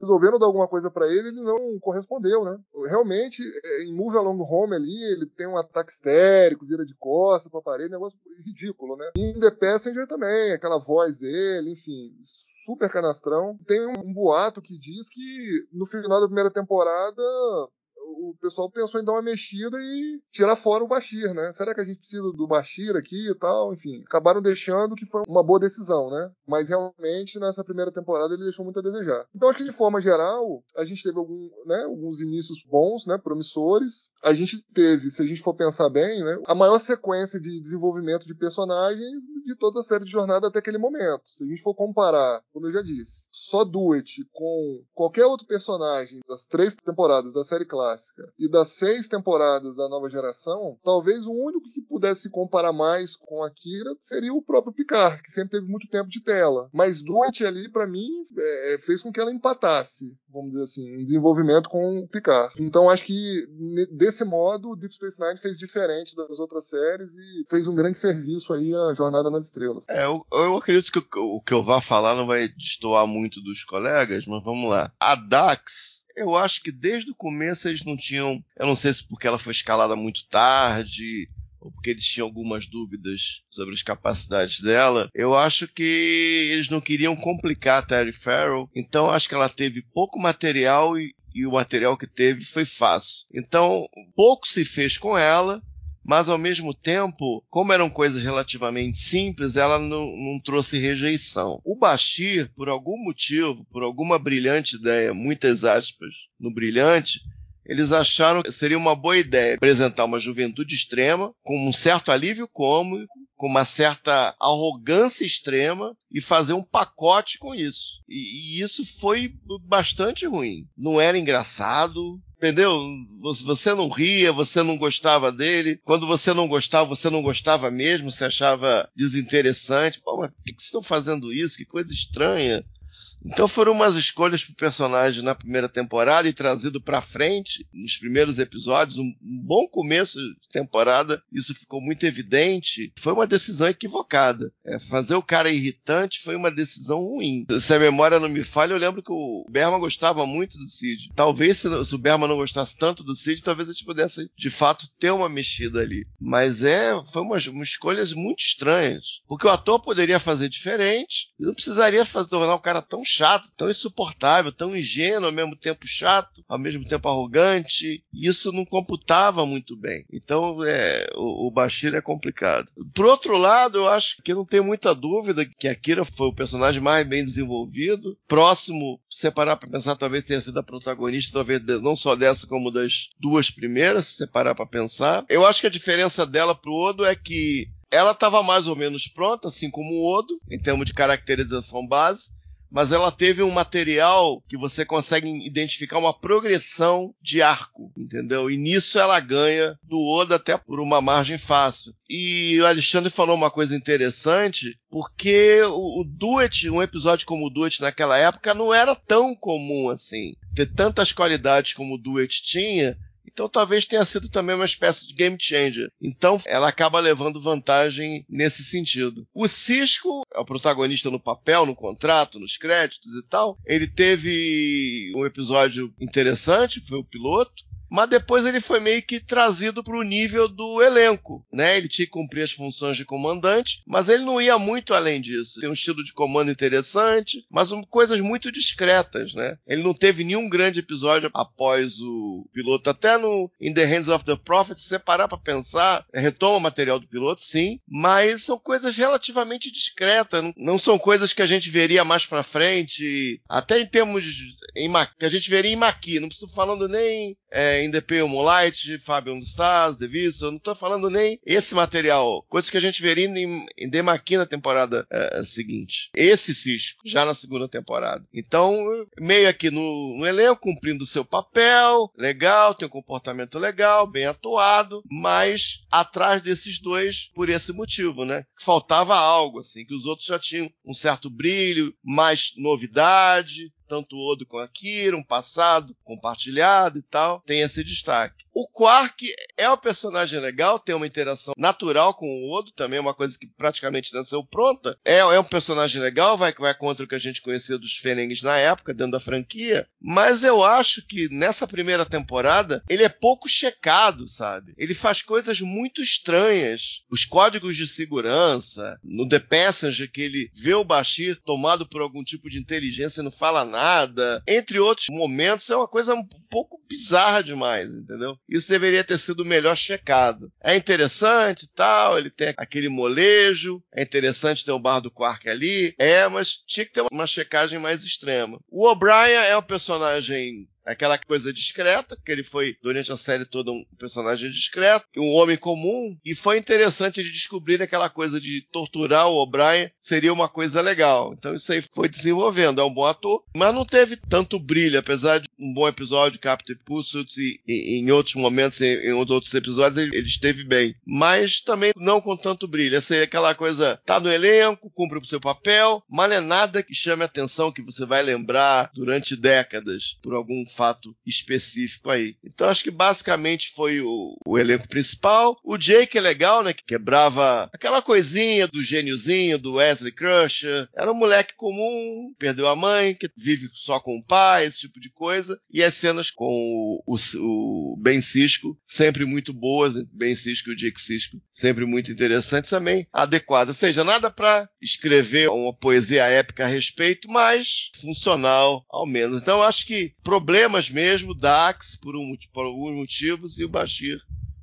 resolveram dar alguma coisa para ele, ele não correspondeu, né? Realmente, é, em Move Along Home ali, ele tem um ataque histérico, vira de costas pra parede, negócio ridículo, né? E em The Passenger também, aquela voz dele, enfim, super canastrão. Tem um, um boato que diz que no final da primeira temporada o pessoal pensou em dar uma mexida e tirar fora o Bashir, né? Será que a gente precisa do Bashir aqui e tal? Enfim, acabaram deixando que foi uma boa decisão, né? Mas realmente nessa primeira temporada ele deixou muito a desejar. Então acho que de forma geral a gente teve algum, né, alguns inícios bons, né, promissores. A gente teve, se a gente for pensar bem, né, a maior sequência de desenvolvimento de personagens de toda a série de jornada até aquele momento. Se a gente for comparar, como eu já disse, só Duet com qualquer outro personagem das três temporadas da série clássica e das seis temporadas da nova geração, talvez o único que pudesse se comparar mais com a Kira seria o próprio Picard, que sempre teve muito tempo de tela. Mas Duet ali, para mim, é, fez com que ela empatasse, vamos dizer assim, em desenvolvimento com o Picard. Então acho que desse modo, Deep Space Nine fez diferente das outras séries e fez um grande serviço aí à Jornada nas Estrelas. É, eu, eu acredito que o, o que eu vá falar não vai destoar muito dos colegas, mas vamos lá. A Dax, eu acho que desde o começo eles não tinham. Eu não sei se porque ela foi escalada muito tarde, ou porque eles tinham algumas dúvidas sobre as capacidades dela, eu acho que eles não queriam complicar a Terry Farrell, então acho que ela teve pouco material e, e o material que teve foi fácil. Então, pouco se fez com ela, mas ao mesmo tempo, como eram coisas relativamente simples, ela não, não, trouxe rejeição. O Bashir, por algum motivo, por alguma brilhante ideia, muitas aspas no brilhante, eles acharam que seria uma boa ideia apresentar uma juventude extrema, com um certo alívio cômico, com uma certa arrogância extrema e fazer um pacote com isso. E, e isso foi bastante ruim. Não era engraçado, entendeu? Você não ria, você não gostava dele. Quando você não gostava, você não gostava mesmo, você achava desinteressante. Pô, mas por que, que vocês estão fazendo isso? Que coisa estranha. Então foram umas escolhas pro personagem na primeira temporada e trazido para frente nos primeiros episódios, um, bom começo de temporada, isso ficou muito evidente. Foi uma decisão equivocada. É, fazer o cara irritante foi uma decisão ruim. Se a memória não me falha, eu lembro que o Berman gostava muito do Cid. Talvez se, o Berman não gostasse tanto do Cid, talvez a gente pudesse de fato ter uma mexida ali. Mas é, foi umas, umas escolhas muito estranhas. Porque o ator poderia fazer diferente e não precisaria fazer, tornar o cara tão chato, tão insuportável, tão ingênuo, ao mesmo tempo chato, ao mesmo tempo arrogante. E isso não computava muito bem. Então, é, o, o Bashir é complicado. Por outro lado, eu acho que não tem muita dúvida que a Kira foi o personagem mais bem desenvolvido, próximo separar para pensar, talvez tenha sido a protagonista, talvez não só dessa, como das duas primeiras, se separar para pensar. Eu acho que a diferença dela pro Odo é que ela estava mais ou menos pronta, assim como o Odo, em termos de caracterização base, mas ela teve um material que você consegue identificar uma progressão de arco, entendeu? E nisso ela ganha do Oda até por uma margem fácil. E o Alexandre falou uma coisa interessante, porque o, o Duet, um episódio como o Duet naquela época não era tão comum assim. Ter tantas qualidades como o Duet tinha Então talvez tenha sido também uma espécie de game changer. Então ela acaba levando vantagem nesse sentido. O Cisco é o protagonista no papel, no contrato, nos créditos e tal. Ele teve um episódio interessante, foi o piloto mas depois ele foi meio que trazido para o nível do elenco, né? Ele tinha que cumprir as funções de comandante, mas ele não ia muito além disso. Tem um estilo de comando interessante, mas um, coisas muito discretas, né? Ele não teve nenhum grande episódio após o piloto, até no In the Hands of the Prophet, se você parar para pensar, retoma o material do piloto, sim, mas são coisas relativamente discretas, não, não são coisas que a gente veria mais para frente, até em termos em, que a gente veria em Maqui, não estou falando nem é, em The Pale Moonlight, Fabian Stars, The Vista, eu não tô falando nem esse material, coisas que a gente veria em, em The Maqui na temporada é, seguinte. Esse Cisco, já na segunda temporada. Então, meio aqui no, no elenco, cumprindo o seu papel, legal, tem um comportamento legal, bem atuado, mas atrás desses dois, por esse motivo, né? Faltava algo, assim, que os outros já tinham um certo brilho, mais novidade, tanto o Odo com a Kira, um passado compartilhado e tal, tem esse destaque. O Quark é um personagem legal, tem uma interação natural com o Odo, também é uma coisa que praticamente nasceu pronta. É, é um personagem legal, vai, vai contra o que a gente conhecia dos Fênix na época, dentro da franquia, mas eu acho que nessa primeira temporada ele é pouco checado, sabe? Ele faz coisas muito estranhas. Os códigos de segurança, no The Passenger, que ele vê o Bashir tomado por algum tipo de inteligência e não fala nada, entre outros momentos, é uma coisa um pouco bizarra demais, entendeu? Isso deveria ter sido melhor checado. É interessante tal, ele tem aquele molejo, é interessante ter o bar do Quark ali, é, mas tinha que ter uma checagem mais extrema. O O'Brien é um personagem aquela coisa discreta, que ele foi durante a série toda um personagem discreto, um homem comum, e foi interessante de descobrir aquela coisa de torturar o O'Brien seria uma coisa legal. Então isso aí foi desenvolvendo, é um bom ator, mas não teve tanto brilho, apesar de um bom episódio Captain Pursuit e, e, em outros momentos, em, em, outros episódios, ele, ele, esteve bem. Mas também não com tanto brilho. Essa é aquela coisa, tá no elenco, cumpre o seu papel, mas não é nada que chame a atenção que você vai lembrar durante décadas por algum fato específico aí. Então acho que basicamente foi o, o elenco principal. O Jake é legal, né? Que quebrava aquela coisinha do gêniozinho, do Wesley Crusher. Era um moleque comum, perdeu a mãe, que vive só com o pai, esse tipo de coisa. E as cenas com o, o, o Ben Cisco, sempre muito boas. Né? Ben Cisco e o Jake Cisco, sempre muito interessantes também, adequadas. Ou seja, nada para escrever uma poesia épica a respeito, mas funcional ao menos. Então acho que problema problemas mesmo, Dax por, um, por alguns motivos e o Bashir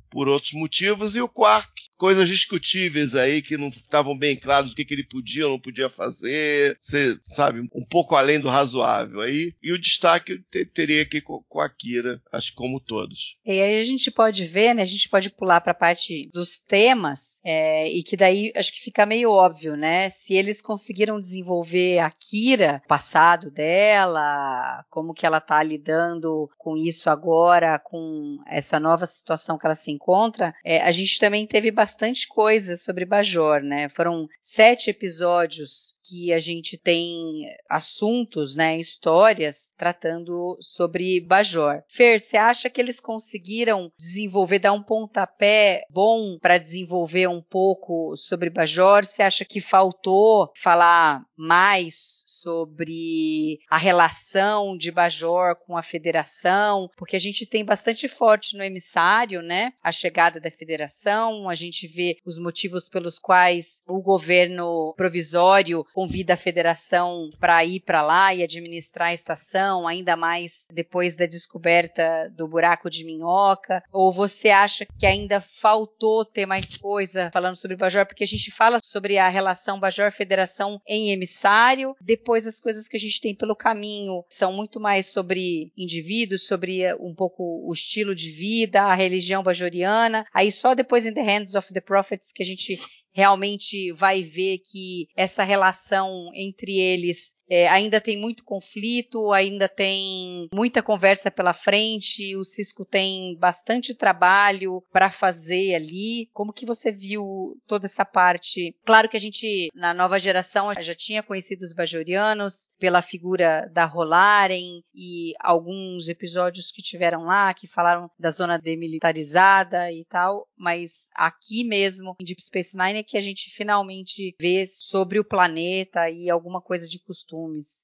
por outros motivos, e o Quark coisas discutíveis aí que não estavam bem claros do que, que ele podia ou não podia fazer, você sabe, um pouco além do razoável aí. E o destaque te, teria aqui com, com a Kira, acho como todos. E aí a gente pode ver, né? A gente pode pular para a parte dos temas, é, e que daí acho que fica meio óbvio, né? Se eles conseguiram desenvolver a Kira, passado dela, como que ela tá lidando com isso agora, com essa nova situação que ela se encontra, é, a gente também teve bastante bastante coisa sobre Bajor, né? Foram sete episódios que a gente tem assuntos, né, histórias tratando sobre Bajor. Fer, você acha que eles conseguiram desenvolver, dar um pontapé bom para desenvolver um pouco sobre Bajor? Você acha que faltou falar mais sobre a relação de Bajor com a federação, porque a gente tem bastante forte no emissário, né? A chegada da federação, a gente vê os motivos pelos quais o governo provisório convida a federação para ir para lá e administrar a estação, ainda mais depois da descoberta do buraco de minhoca? Ou você acha que ainda faltou ter mais coisa falando sobre Bajor? Porque a gente fala sobre a relação Bajor-Federação em emissário, depois depois as coisas que a gente tem pelo caminho são muito mais sobre indivíduos, sobre eh, um pouco o estilo de vida, a religião bajoriana. Aí só depois em The Hands of the Prophets que a gente realmente vai ver que essa relação entre eles é, ainda tem muito conflito, ainda tem muita conversa pela frente, o Cisco tem bastante trabalho para fazer ali. Como que você viu toda essa parte? Claro que a gente, na nova geração, já tinha conhecido os bajorianos pela figura da Rolaren e alguns episódios que tiveram lá, que falaram da zona demilitarizada e tal, mas aqui mesmo, em Deep Space Nine, é que a gente finalmente vê sobre o planeta e alguma coisa de costume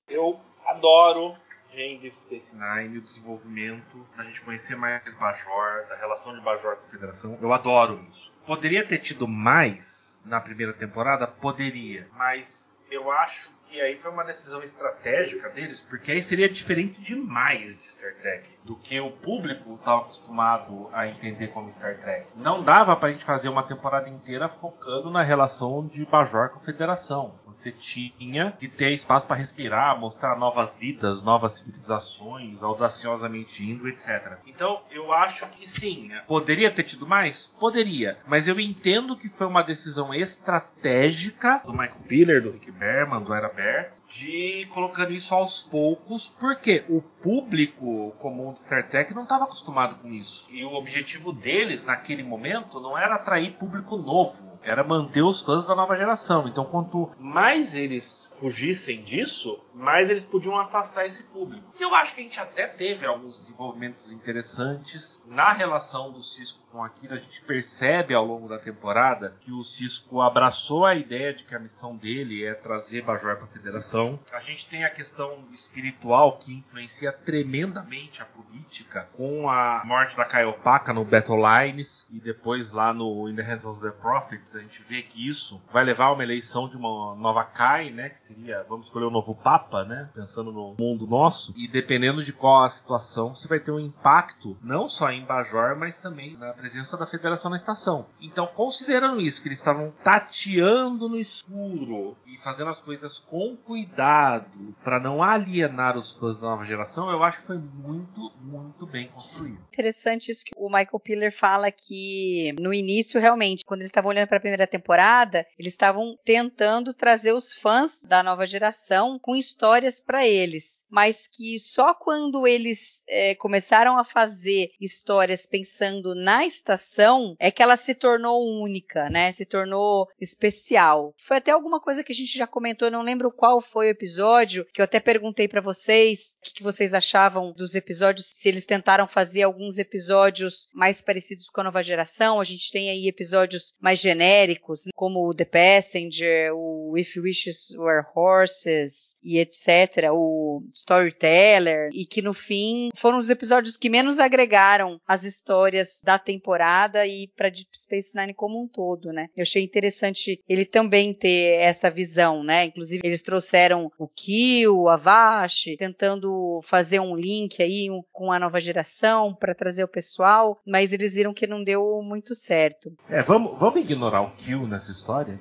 Eu adoro Deep Space Nine o desenvolvimento, da gente conhecer mais Bajor, da relação de Bajor com a Federação. Eu adoro isso. Poderia ter tido mais na primeira temporada? Poderia, mas eu acho que aí foi uma decisão estratégica deles, porque aí seria diferente demais de Star Trek do que o público estava acostumado a entender como Star Trek. Não dava para a gente fazer uma temporada inteira focando na relação de Bajor com a Federação. Você tinha que ter espaço para respirar, mostrar novas vidas, novas civilizações, audaciosamente indo, etc. Então, eu acho que sim, poderia ter tido mais? Poderia, mas eu entendo que foi uma decisão estratégica do Michael Piller, do Rick Berman, do Era there. De colocando isso aos poucos, porque o público comum de Star Trek não estava acostumado com isso. E o objetivo deles naquele momento não era atrair público novo, era manter os fãs da nova geração. Então, quanto mais eles fugissem disso, mais eles podiam afastar esse público. E eu acho que a gente até teve alguns desenvolvimentos interessantes na relação do Cisco com aquilo. A gente percebe ao longo da temporada que o Cisco abraçou a ideia de que a missão dele é trazer Bajor para a Federação. A gente tem a questão espiritual que influencia tremendamente a política, com a morte da Caiopaka no Battle Lines e depois lá no In the Hands of the Prophets a gente vê que isso vai levar a uma eleição de uma nova CAI, né? Que seria, vamos escolher um novo Papa, né? Pensando no mundo nosso. E dependendo de qual a situação, você vai ter um impacto não só em Bajor, mas também na presença da Federação na estação. Então, considerando isso, que eles estavam tateando no escuro e fazendo as coisas com cuidado para não alienar os fãs da nova geração, eu acho que foi muito, muito bem construído. Interessante isso que o Michael Piller fala que no início, realmente, quando eles estavam olhando para primeira temporada, eles estavam tentando trazer os fãs da nova geração com histórias para eles, mas que só quando eles é, começaram a fazer histórias pensando na estação é que ela se tornou única, né? Se tornou especial. Foi até alguma coisa que a gente já comentou, não lembro qual foi o episódio, que eu até perguntei para vocês o que, vocês achavam dos episódios, se eles tentaram fazer alguns episódios mais parecidos com a nova geração. A gente tem aí episódios mais genéricos, como o The Passenger, o If Wishes Were Horses e etc., o Storyteller, e que no fim foram os episódios que menos agregaram as histórias da temporada e para Deep Space Nine como um todo, né? Eu achei interessante ele também ter essa visão, né? Inclusive eles trouxeram o Kill, a Vash, tentando fazer um link aí com a nova geração para trazer o pessoal, mas eles viram que não deu muito certo. É, vamos, vamos ignorar o Kill nessa história?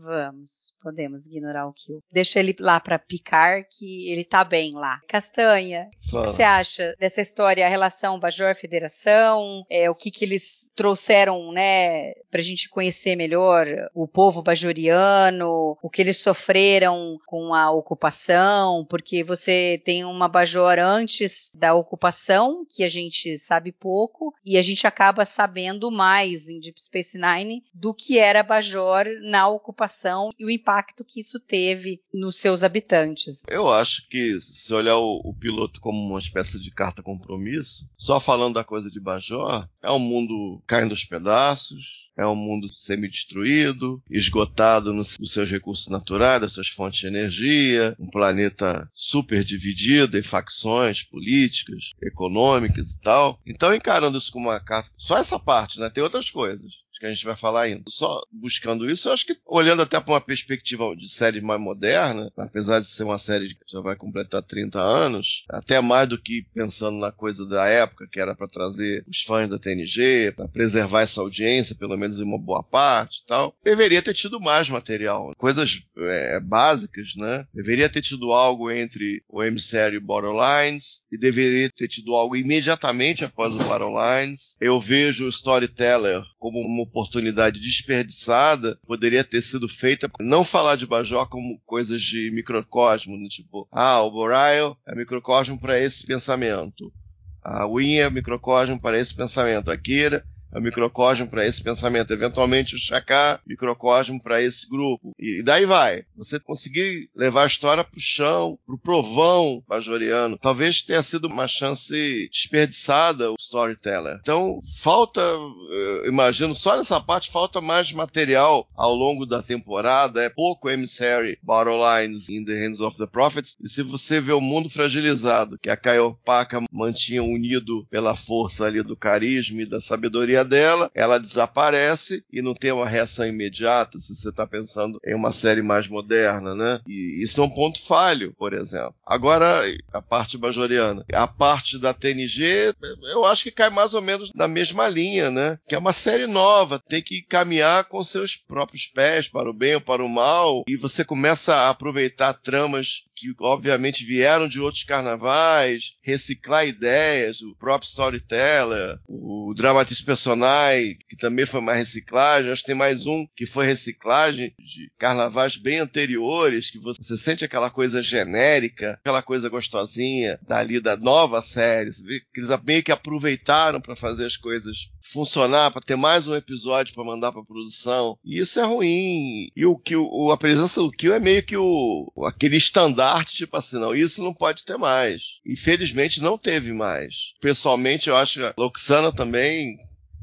Vamos, podemos ignorar o Kill. Deixa ele lá para picar, que ele tá bem lá. Castanha, o que você acha dessa história, a relação Bajor-Federação, é, o que que eles trouxeram, né, pra gente conhecer melhor o povo bajoriano, o que eles sofreram com a ocupação, porque você tem uma Bajor antes da ocupação, que a gente sabe pouco, e a gente acaba sabendo mais em Deep Space Nine do que era Bajor na ocupação e o impacto que isso teve nos seus habitantes. Eu acho que se olhar o, o piloto como uma espécie de carta compromisso, só falando da coisa de Bajor, é um mundo caindo aos pedaços, é um mundo semi-destruído, esgotado nos, seus recursos naturais, das suas fontes de energia, um planeta super dividido em facções políticas, econômicas e tal. Então, encarando isso como uma carta, só essa parte, né? Tem outras coisas que a gente vai falar ainda. Só buscando isso, eu acho que olhando até para uma perspectiva de série mais moderna, apesar de ser uma série que já vai completar 30 anos, até mais do que pensando na coisa da época, que era para trazer os fãs da TNG, para preservar essa audiência, pelo menos em uma boa parte e tal, deveria ter tido mais material. Coisas é, básicas, né? Deveria ter tido algo entre o emissário e Borderlines, e deveria ter tido algo imediatamente após o Borderlines. Eu vejo o Storyteller como uma oportunidade desperdiçada poderia ter sido feita. Não falar de Bajor como coisas de microcosmo, né? tipo, ah, o Borail é microcosmo para esse pensamento. A Win é microcosmo para esse pensamento. A Kira o microcosmo para esse pensamento, eventualmente o Chacá, microcosmo para esse grupo. E daí vai. Você conseguir levar a história para o chão, para o provão bajoriano, talvez tenha sido uma chance desperdiçada o storyteller. Então, falta, imagino, só nessa parte falta mais material ao longo da temporada, é pouco emissary battle lines in the hands of the prophets, e se você vê o mundo fragilizado, que a Caiopaka mantinha unido pela força ali do carisma e da sabedoria dela, ela desaparece e não tem uma reação imediata, se você está pensando em uma série mais moderna, né? E isso é um ponto falho, por exemplo. Agora, a parte bajoriana. A parte da TNG, eu acho que cai mais ou menos na mesma linha, né? Que é uma série nova, tem que caminhar com seus próprios pés, para o bem ou para o mal, e você começa a aproveitar tramas que obviamente vieram de outros carnavais, reciclar ideias, o próprio storyteller, o dramatis personae, que também foi mais reciclagem, acho que tem mais um que foi reciclagem de carnavais bem anteriores, que você sente aquela coisa genérica, aquela coisa gostosinha dali da nova série, que eles meio que aproveitaram para fazer as coisas funcionar, para ter mais um episódio para mandar para produção. E isso é ruim. E o que a presença do Kill é meio que o aquele estandarte, tipo assim, não, isso não pode ter mais. Infelizmente não teve mais. Pessoalmente, eu acho que a Loxana também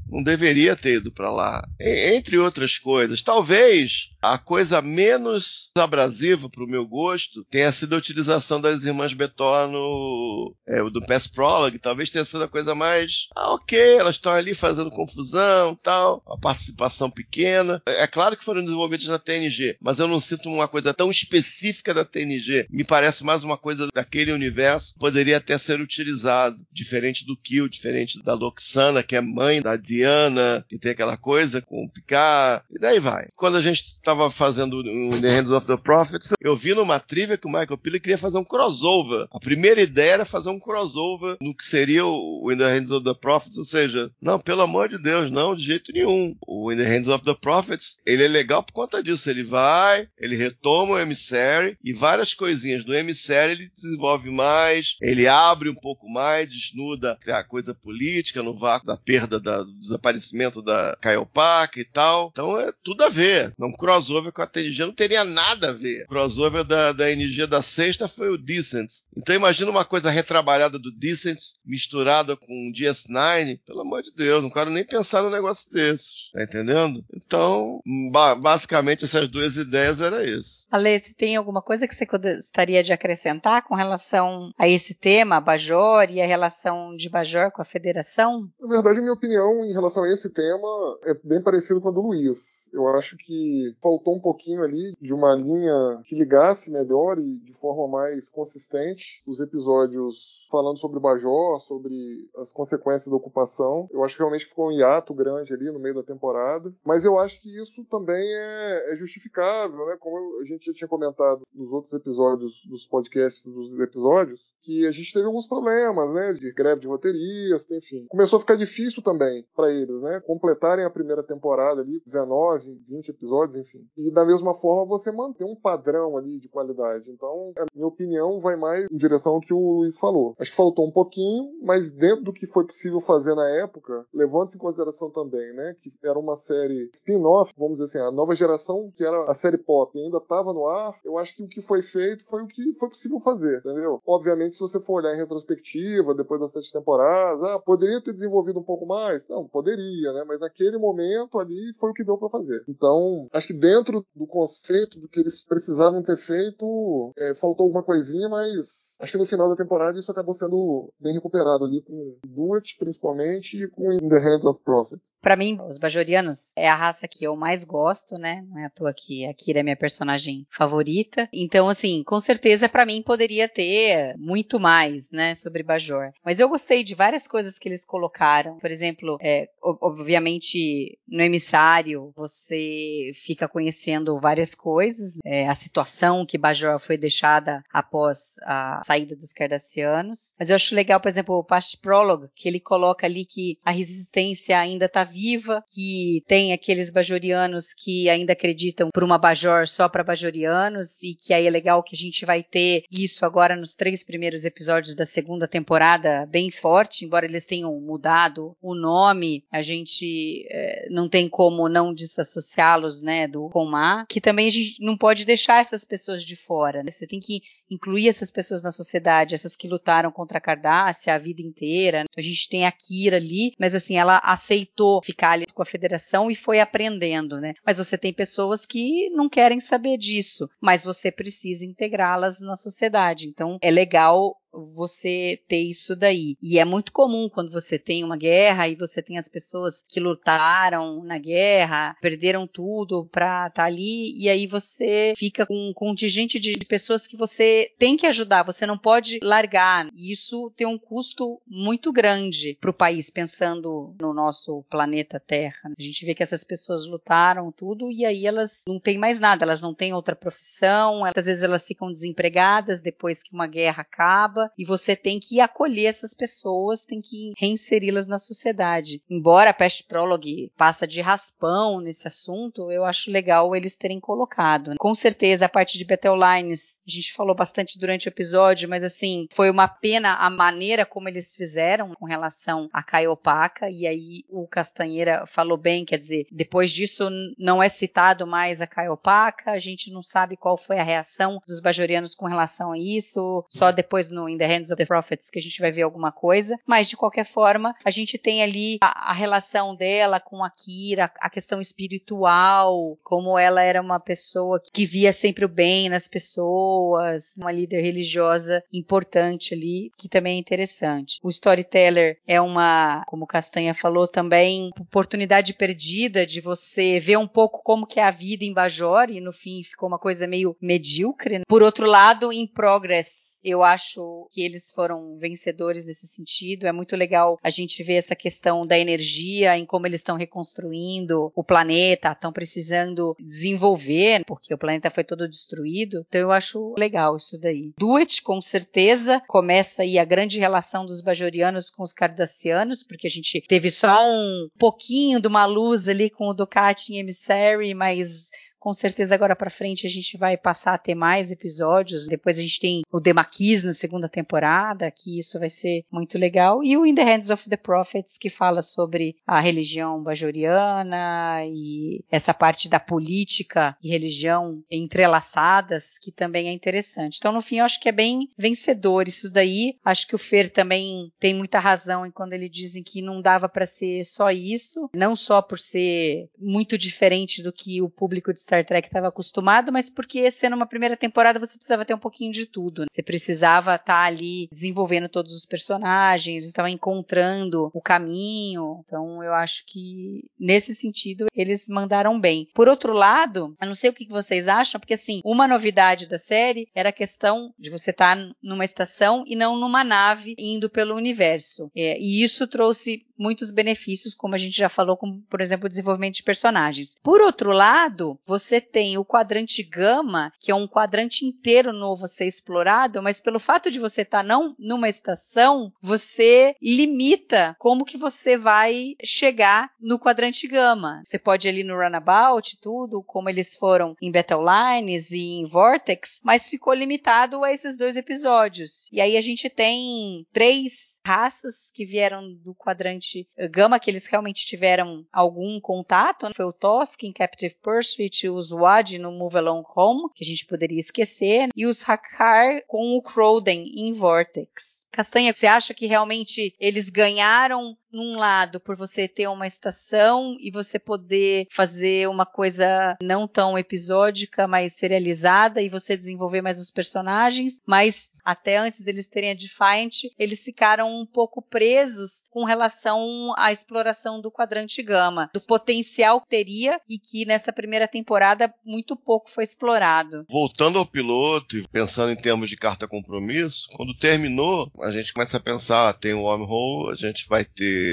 não deveria ter ido para lá. Entre outras coisas, talvez a coisa menos abrasiva para o meu gosto tenha sido a utilização das irmãs Betor no é, do Pass Prologue. Talvez tenha sido a coisa mais. Ah, ok, elas estão ali fazendo confusão tal. A participação pequena. É, claro que foram desenvolvidas na TNG, mas eu não sinto uma coisa tão específica da TNG. Me parece mais uma coisa daquele universo. Poderia até ser utilizado. Diferente do Kill, diferente da Loxana, que é mãe da Diana, que tem aquela coisa com o Picard. E daí vai. Quando a gente estava fazendo o The Hands of the Prophets, eu vi numa trivia que o Michael Piller queria fazer um crossover. A primeira ideia era fazer um crossover no que seria o In the Hands of the Prophets, ou seja, não, pelo amor de Deus, não, de jeito nenhum. O In the Hands of the Prophets, ele é legal por conta disso. Ele vai, ele retoma o Emissary e várias coisinhas do Emissary ele desenvolve mais, ele abre um pouco mais, desnuda a coisa política no vácuo da perda, da, desaparecimento da Caiopaka e tal. Então é tudo a ver. Não cross crossover com a TNG não teria nada a ver. O crossover da, da NG da sexta foi o Decent. Então imagina uma coisa retrabalhada do Decent misturada com o DS9. Pelo amor de Deus, não quero nem pensar num negócio desses. Tá entendendo? Então, ba basicamente essas duas ideias era isso. Ale, se tem alguma coisa que você gostaria de acrescentar com relação a esse tema, Bajor e a relação de Bajor com a federação? Na verdade, a minha opinião em relação a esse tema é bem parecido com a do Luiz. Eu acho que faltou um pouquinho ali de uma linha que ligasse melhor e de forma mais consistente os episódios falando sobre o Bajor, sobre as consequências da ocupação. Eu acho que realmente ficou um hiato grande ali no meio da temporada. Mas eu acho que isso também é, é justificável, né? Como a gente já tinha comentado nos outros episódios dos podcasts dos episódios, que a gente teve alguns problemas, né? De greve de roteirista, enfim. Começou a ficar difícil também para eles, né? Completarem a primeira temporada ali, 19, 20 episódios, enfim. E da mesma forma você manter um padrão ali de qualidade. Então, a minha opinião vai mais em direção ao que o Luiz falou. Acho que faltou um pouquinho, mas dentro do que foi possível fazer na época, levando-se em consideração também, né, que era uma série spin-off, vamos dizer assim, a nova geração, que era a série pop, ainda estava no ar, eu acho que o que foi feito foi o que foi possível fazer, entendeu? Obviamente, se você for olhar em retrospectiva, depois das sete temporadas, ah, poderia ter desenvolvido um pouco mais? Não, poderia, né, mas naquele momento ali foi o que deu para fazer. Então, acho que dentro do conceito do que eles precisavam ter feito, é, faltou alguma coisinha, mas acho que no final da temporada isso acabou acabou sendo bem recuperado ali com Duet, principalmente, e com In the Hands of Prophet. Para mim, os Bajorianos é a raça que eu mais gosto, né? Não é à toa que a Kira é minha personagem favorita. Então, assim, com certeza para mim poderia ter muito mais, né, sobre Bajor. Mas eu gostei de várias coisas que eles colocaram. Por exemplo, é, obviamente, no emissário você fica conhecendo várias coisas, é, a situação que Bajor foi deixada após a saída dos Cardassianos. Mas eu acho legal, por exemplo, o Past Prologue, que ele coloca ali que a resistência ainda está viva, que tem aqueles bajorianos que ainda acreditam por uma Bajor só para bajorianos e que aí é legal que a gente vai ter isso agora nos três primeiros episódios da segunda temporada bem forte, embora eles tenham mudado o nome, a gente é, não tem como não desassociá-los, né, do Comar, que também a gente não pode deixar essas pessoas de fora, né? Você tem que incluir essas pessoas na sociedade, essas que lutaram contra a Cardassia a vida inteira. Então a gente tem a Kira ali, mas assim, ela aceitou ficar ali com a federação e foi aprendendo, né? Mas você tem pessoas que não querem saber disso, mas você precisa integrá-las na sociedade. Então é legal você ter isso daí. E é muito comum quando você tem uma guerra e você tem as pessoas que lutaram na guerra, perderam tudo pra estar tá ali, e aí você fica com um contingente de pessoas que você tem que ajudar, você não pode largar. E isso tem um custo muito grande para o país, pensando no nosso planeta Terra. A gente vê que essas pessoas lutaram tudo e aí elas não têm mais nada, elas não têm outra profissão, às vezes elas ficam desempregadas depois que uma guerra acaba e você tem que acolher essas pessoas, tem que reinseri-las na sociedade. Embora a Pest Prologue passa de raspão nesse assunto, eu acho legal eles terem colocado. Com certeza a parte de Battle Lines, a gente falou bastante durante o episódio, mas assim, foi uma pena a maneira como eles fizeram com relação a Caiopaka, e aí o Castanheira falou bem, quer dizer, depois disso não é citado mais a Caiopaka, a gente não sabe qual foi a reação dos bajorianos com relação a isso, só depois no the Hands of the Prophets que a gente vai ver alguma coisa, mas de qualquer forma, a gente tem ali a, a relação dela com a Kira, a questão espiritual, como ela era uma pessoa que via sempre o bem nas pessoas, uma líder religiosa importante ali, que também é interessante. O Storyteller é uma, como Castanha falou também, oportunidade perdida de você ver um pouco como que é a vida em Bajor e no fim ficou uma coisa meio medíocre. Por outro lado, em Progress eu acho que eles foram vencedores nesse sentido. É muito legal a gente ver essa questão da energia, em como eles estão reconstruindo o planeta, estão precisando desenvolver, porque o planeta foi todo destruído. Então eu acho legal isso daí. Duet, com certeza, começa aí a grande relação dos bajorianos com os cardassianos, porque a gente teve só um pouquinho de uma luz ali com o Ducati em Emissary, mas com certeza agora para frente a gente vai passar a ter mais episódios. Depois a gente tem o Demaquis na segunda temporada, que isso vai ser muito legal. E o In the Hands of the Prophets, que fala sobre a religião bajoriana e essa parte da política e religião entrelaçadas, que também é interessante. Então, no fim, eu acho que é bem vencedor isso daí. Acho que o Fer também tem muita razão em quando ele dizem que não dava para ser só isso, não só por ser muito diferente do que o público de Star Star Trek estava acostumado, mas porque sendo uma primeira temporada você precisava ter um pouquinho de tudo. Né? Você precisava estar tá ali desenvolvendo todos os personagens, estava encontrando o caminho. Então eu acho que nesse sentido eles mandaram bem. Por outro lado, eu não sei o que vocês acham, porque assim, uma novidade da série era a questão de você estar tá numa estação e não numa nave indo pelo universo. É, e isso trouxe muitos benefícios, como a gente já falou, como por exemplo o desenvolvimento de personagens. Por outro lado, você tem o quadrante gama, que é um quadrante inteiro novo a ser explorado, mas pelo fato de você estar tá não numa estação, você limita como que você vai chegar no quadrante gama. Você pode ir ali no runabout, tudo, como eles foram em Battle Lines e em Vortex, mas ficou limitado a esses dois episódios. E aí a gente tem três raças que vieram do quadrante Gama, que eles realmente tiveram algum contato. Né? Foi o Tosk em Captive Pursuit, os Wad no Move Along Home, que a gente poderia esquecer, e os Hakar com o Crowden em Vortex. Castanha, você acha que realmente eles ganharam num lado por você ter uma estação e você poder fazer uma coisa não tão episódica, mas serializada e você desenvolver mais os personagens, mas até antes deles terem a Defiant, eles ficaram um pouco presos com relação à exploração do quadrante gama, do potencial que teria e que nessa primeira temporada muito pouco foi explorado. Voltando ao piloto e pensando em termos de carta compromisso, quando terminou, a gente começa a pensar, ah, tem o wormhole, a gente vai ter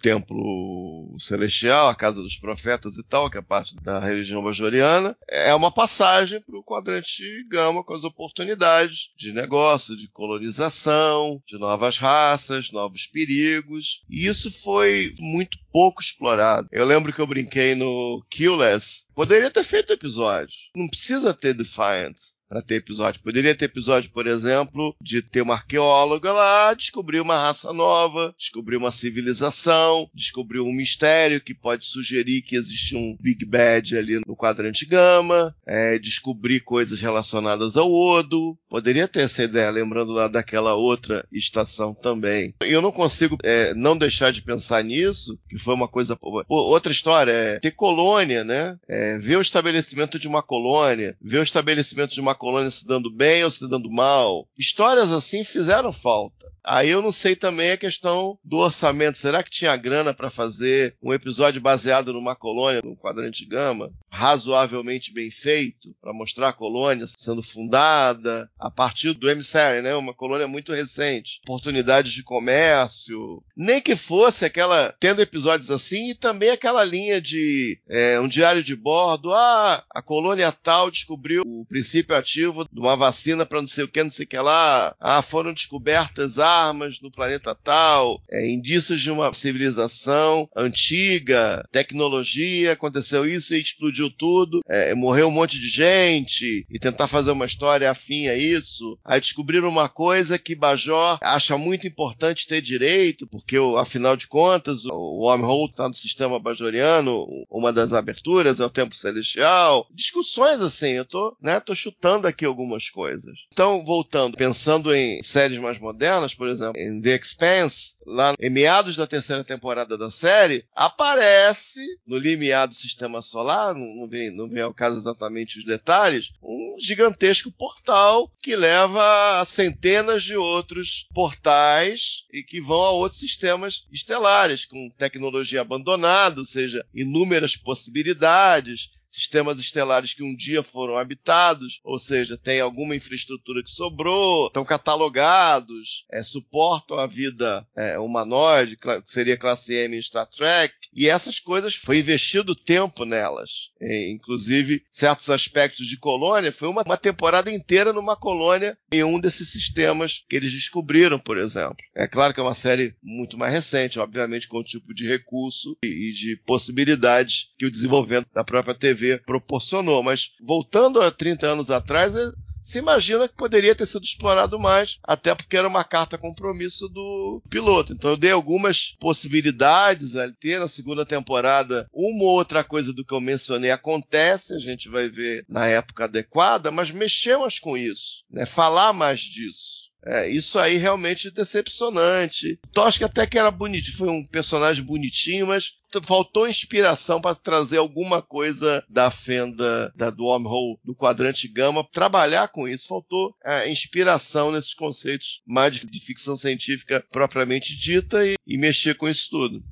templo celestial, a casa dos profetas e tal, que é parte da religião bajoriana, é uma passagem para o quadrante gama com as oportunidades de negócio, de colonização, de novas raças, novos perigos. E isso foi muito pouco explorado. Eu lembro que eu brinquei no Killless. Poderia ter feito episódio. Não precisa ter Defiant para ter episódio. Poderia ter episódio, por exemplo, de ter uma arqueóloga lá, descobrir uma raça nova, descobrir uma civilização, descobrir um mistério que pode sugerir que existe um Big Bad ali no quadrante gama, é, descobrir coisas relacionadas ao Odo. Poderia ter essa ideia, lembrando lá daquela outra estação também. E eu não consigo é, não deixar de pensar nisso, que foi uma coisa. Outra história é ter colônia, né? É, ver o estabelecimento de uma colônia, ver o estabelecimento de uma colônia se dando bem ou se dando mal. Histórias assim fizeram falta. Aí eu não sei também a questão do orçamento. Será que tinha grana para fazer um episódio baseado numa colônia, num quadrante gama, razoavelmente bem feito, para mostrar a colônia sendo fundada a partir do emissário, né? Uma colônia muito recente, oportunidades de comércio, nem que fosse aquela tendo episódios assim e também aquela linha de é, um diário de bordo, ah, a colônia tal descobriu o princípio ativo de uma vacina para não sei o que, não sei o que lá, ah, foram descobertas armas no planeta tal, é, indícios de uma civilização antiga, tecnologia, aconteceu isso e explodiu tudo, é, morreu um monte de gente, e tentar fazer uma história afim a isso. Aí descobriram uma coisa que Bajor acha muito importante ter direito, porque afinal de contas o wormhole está no sistema bajoriano, uma das aberturas é o tempo celestial. Discussões assim, eu tô, né, tô chutando aqui algumas coisas. Então, voltando, pensando em séries mais modernas, por exemplo, em The Expanse, lá em meados da terceira temporada da série, aparece no limiar do sistema solar, não vem, não vem ao caso exatamente os detalhes, um gigantesco portal que leva a centenas de outros portais e que vão a outros sistemas estelares, com tecnologia abandonada, ou seja, inúmeras possibilidades, sistemas estelares que um dia foram habitados, ou seja, tem alguma infraestrutura que sobrou, estão catalogados, é, suportam a vida é, humanoide, que seria classe M em Star Trek, e essas coisas foi investido tempo nelas. É, inclusive, certos aspectos de colônia, foi uma, uma temporada inteira numa colônia em um desses sistemas que eles descobriram, por exemplo. É claro que é uma série muito mais recente, obviamente com o tipo de recurso e, e de possibilidades que o desenvolvimento da própria TV TV proporcionou. Mas voltando a 30 anos atrás, é, se imagina que poderia ter sido explorado mais, até porque era uma carta compromisso do piloto. Então eu dei algumas possibilidades ali ter na segunda temporada. Uma ou outra coisa do que eu mencionei acontece, a gente vai ver na época adequada, mas mexemos com isso, né? Falar mais disso. É, isso aí realmente é decepcionante. Tosk até que era bonitinho, foi um personagem bonitinho, mas faltou inspiração para trazer alguma coisa da fenda da, do wormhole, do quadrante gama, trabalhar com isso. Faltou é, inspiração nesses conceitos mais de, de ficção científica propriamente dita e, e mexer com isso tudo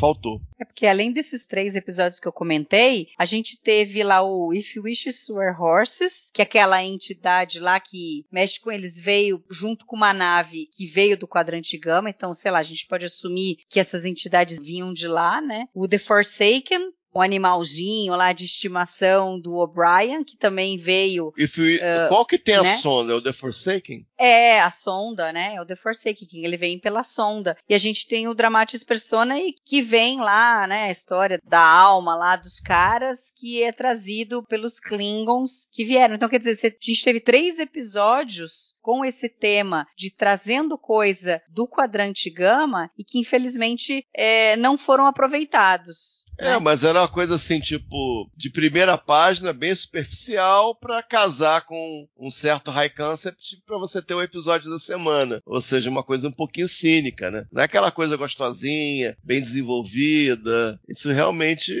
faltou. É porque além desses três episódios que eu comentei, a gente teve lá o If Wishes Were Horses, que é aquela entidade lá que mexe com eles, veio junto com uma nave que veio do quadrante gama, então, sei lá, a gente pode assumir que essas entidades vinham de lá, né? O The Forsaken, um animalzinho lá de estimação do O'Brien, que também veio. We, uh, qual que tem né? a sonda? É o The Forsaken? É, a sonda, né? É o The Forsaken, ele vem pela sonda. E a gente tem o Dramatis Personae, que vem lá, né? A história da alma lá dos caras, que é trazido pelos Klingons que vieram. Então, quer dizer, a gente teve três episódios com esse tema de trazendo coisa do quadrante gama e que infelizmente é, não foram aproveitados. É, mas era uma coisa assim, tipo, de primeira página, bem superficial, para casar com um certo high concept para você ter o episódio da semana. Ou seja, uma coisa um pouquinho cínica, né? Não é aquela coisa gostosinha, bem desenvolvida. Isso realmente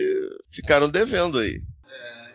ficaram devendo aí.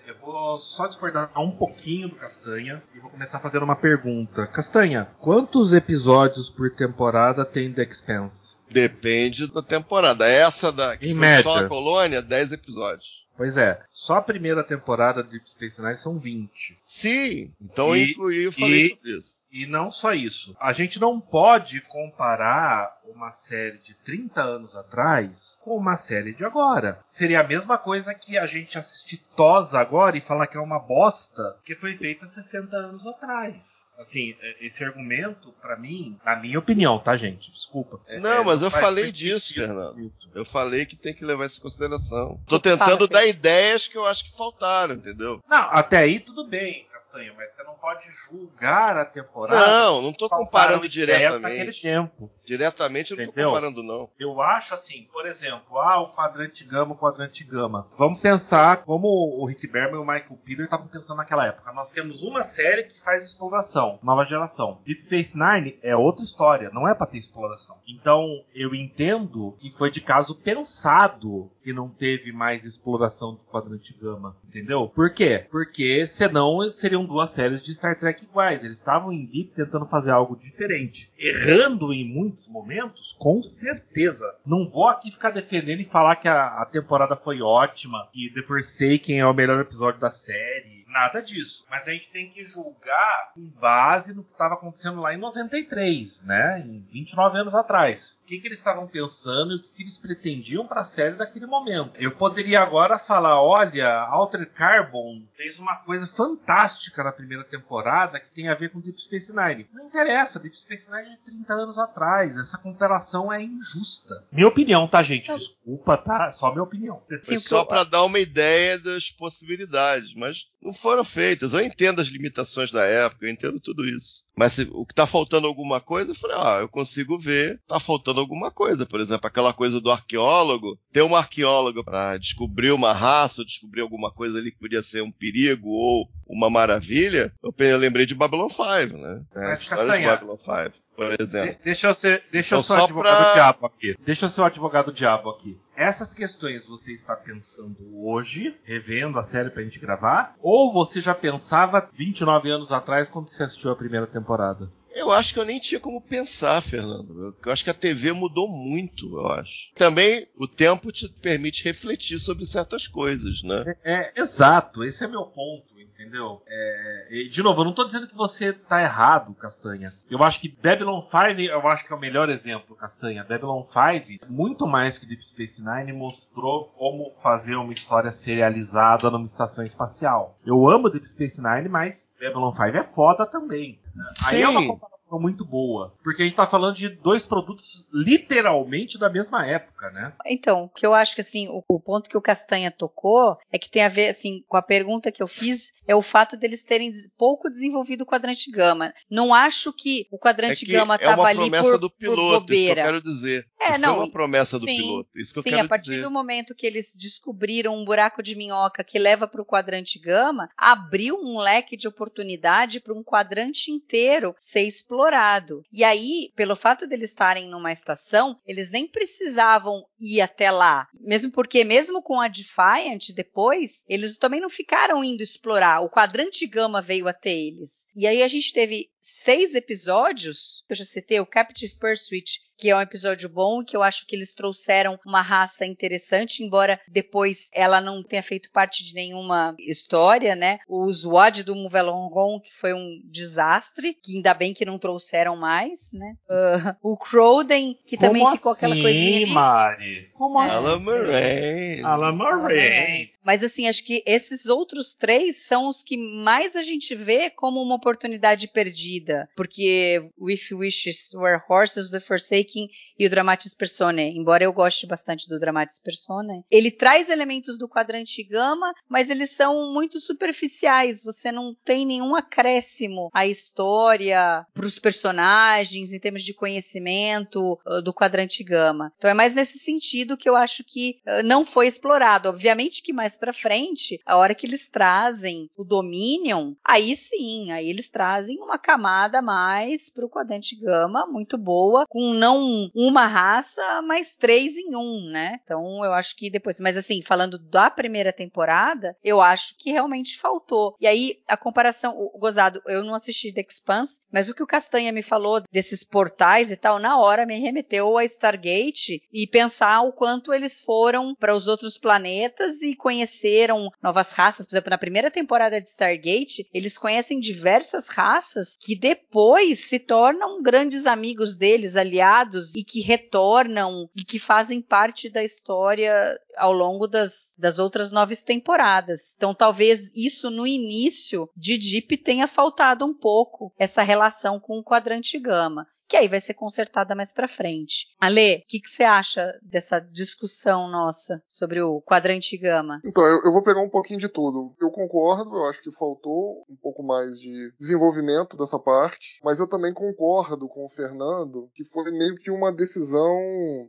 Eu vou só discordar um pouquinho do Castanha e vou começar fazendo uma pergunta. Castanha, quantos episódios por temporada tem The Expanse? Depende da temporada. Essa da que em média. só a colônia, 10 episódios. Pois é, só a primeira temporada de Space Nine são 20. Sim, então e, eu incluí, eu falei e, sobre isso. E não só isso. A gente não pode comparar uma série de 30 anos atrás com uma série de agora. Seria a mesma coisa que a gente assistir Tosa agora e falar que é uma bosta que foi feita 60 anos atrás. Assim, é, esse argumento, para mim, na minha opinião, tá, gente? Desculpa. É, não, é, mas eu falei disso, Fernando. Isso. Eu falei que tem que levar isso em consideração. Tô tentando dar ideias que eu acho que faltaram, entendeu? Não, até aí tudo bem, Castanha, mas você não pode julgar a temporada. Não, não tô comparando diretamente. Tempo. Diretamente eu não Entendeu? tô comparando, não. Eu acho assim, por exemplo, ah, o quadrante gama, o quadrante gama. Vamos pensar como o Rick Berman e o Michael Peter estavam pensando naquela época. Nós temos uma série que faz exploração, nova geração. Deep Space Nine é outra história, não é para ter exploração. Então, eu entendo que foi de caso pensado que não teve mais exploração do quadrante gama, entendeu? Por quê? Porque senão seriam duas séries de Star Trek iguais. Eles estavam em Deep tentando fazer algo diferente, errando em muitos momentos, com certeza. Não vou aqui ficar defendendo e falar que a, a temporada foi ótima, que The Forsaken é o melhor episódio da série Nada disso. Mas a gente tem que julgar com base no que estava acontecendo lá em 93, né? Em 29 anos atrás. O que, que eles estavam pensando e o que, que eles pretendiam para a série daquele momento. Eu poderia agora falar: olha, Alter Carbon fez uma coisa fantástica na primeira temporada que tem a ver com Deep Space Nine. Não interessa, Deep Space Nine é de 30 anos atrás. Essa comparação é injusta. Minha opinião, tá, gente? Desculpa, tá? Só minha opinião. Foi só para dar uma ideia das possibilidades, mas não foram feitas. Eu entendo as limitações da época, eu entendo tudo isso. Mas se, o que está faltando alguma coisa, eu falei, ah, eu consigo ver, está faltando alguma coisa. Por exemplo, aquela coisa do arqueólogo, ter um arqueólogo para descobrir uma raça, ou descobrir alguma coisa ali que podia ser um perigo ou uma maravilha, eu, eu lembrei de Babylon 5, né? É, a história de Babylon 5, por exemplo. De, deixa eu ser, deixa então, eu ser o advogado pra... diabo aqui. Deixa eu ser o advogado diabo aqui. Essas questões você está pensando hoje, revendo a série pra gente gravar, ou você já pensava 29 anos atrás quando você assistiu a primeira temporada? Eu acho que eu nem tinha como pensar, Fernando. Eu acho que a TV mudou muito, eu acho. Também o tempo te permite refletir sobre certas coisas, né? É, é exato, esse é meu ponto entendeu? É, de novo, eu não estou dizendo que você está errado, Castanha. Eu acho que Babylon 5, eu acho que é o melhor exemplo, Castanha. Babylon 5, muito mais que Deep Space Nine, mostrou como fazer uma história serializada numa estação espacial. Eu amo Deep Space Nine, mas Babylon 5 é foda também. Sim. Aí é uma comparação muito boa. Porque a gente tá falando de dois produtos literalmente da mesma época, né? Então, o que eu acho que assim, o, o, ponto que o Castanha tocou é que tem a ver assim com a pergunta que eu fiz é o fato deles terem pouco desenvolvido o quadrante gama. Não acho que o quadrante é gama estava é ali por, do piloto, por bobeira. Isso que eu quero dizer. É, não, foi uma promessa do sim, piloto. Isso que eu sim, quero a partir dizer. do momento que eles descobriram um buraco de minhoca que leva para o quadrante gama, abriu um leque de oportunidade para um quadrante inteiro ser explorado. E aí, pelo fato deles estarem numa estação, eles nem precisavam ir até lá. Mesmo porque, mesmo com a Defiant depois, eles também não ficaram indo explorar o quadrante gama veio até eles. E aí a gente teve seis episódios, eu já citei o Captive Pursuit, que é um episódio bom, que eu acho que eles trouxeram uma raça interessante, embora depois ela não tenha feito parte de nenhuma história, né? O Swad do Muvelongon, que foi um desastre, que ainda bem que não trouxeram mais, né? Uh, o Crowden, que Como também ficou assim, aquela coisinha ali. Mari? Como é. assim? Alan Moraine. Alan Moraine. Mas assim, acho que esses outros três são os que mais a gente vê como uma oportunidade perdida, porque If Wishes Were Horses, The Forsaken e o Dramatis Personae, embora eu goste bastante do Dramatis Personae, ele traz elementos do quadrante gama, mas eles são muito superficiais, você não tem nenhum acréscimo à história, para os personagens, em termos de conhecimento uh, do quadrante gama. Então é mais nesse sentido que eu acho que uh, não foi explorado. Obviamente que mais para frente, a hora que eles trazem o Dominion, aí sim, aí eles trazem uma camada mais pro quadrante gama, muito boa, com não uma raça, mas três em um, né? Então eu acho que depois, mas assim, falando da primeira temporada, eu acho que realmente faltou. E aí a comparação, o gozado, eu não assisti The Expanse, mas o que o Castanha me falou desses portais e tal, na hora me remeteu a Stargate e pensar o quanto eles foram para os outros planetas e conhecer conheceram novas raças. Por exemplo, na primeira temporada de Stargate, eles conhecem diversas raças que depois se tornam grandes amigos deles, aliados, e que retornam e que fazem parte da história ao longo das, das outras nove temporadas. Então, talvez isso no início de Deep tenha faltado um pouco essa relação com o quadrante gama que aí vai ser consertada mais para frente. Ale, o que, que, você acha dessa discussão nossa sobre o quadrante gama? Então, eu, eu, vou pegar um pouquinho de tudo. Eu concordo, eu acho que faltou um pouco mais de desenvolvimento dessa parte, mas eu também concordo com o Fernando que foi meio que uma decisão,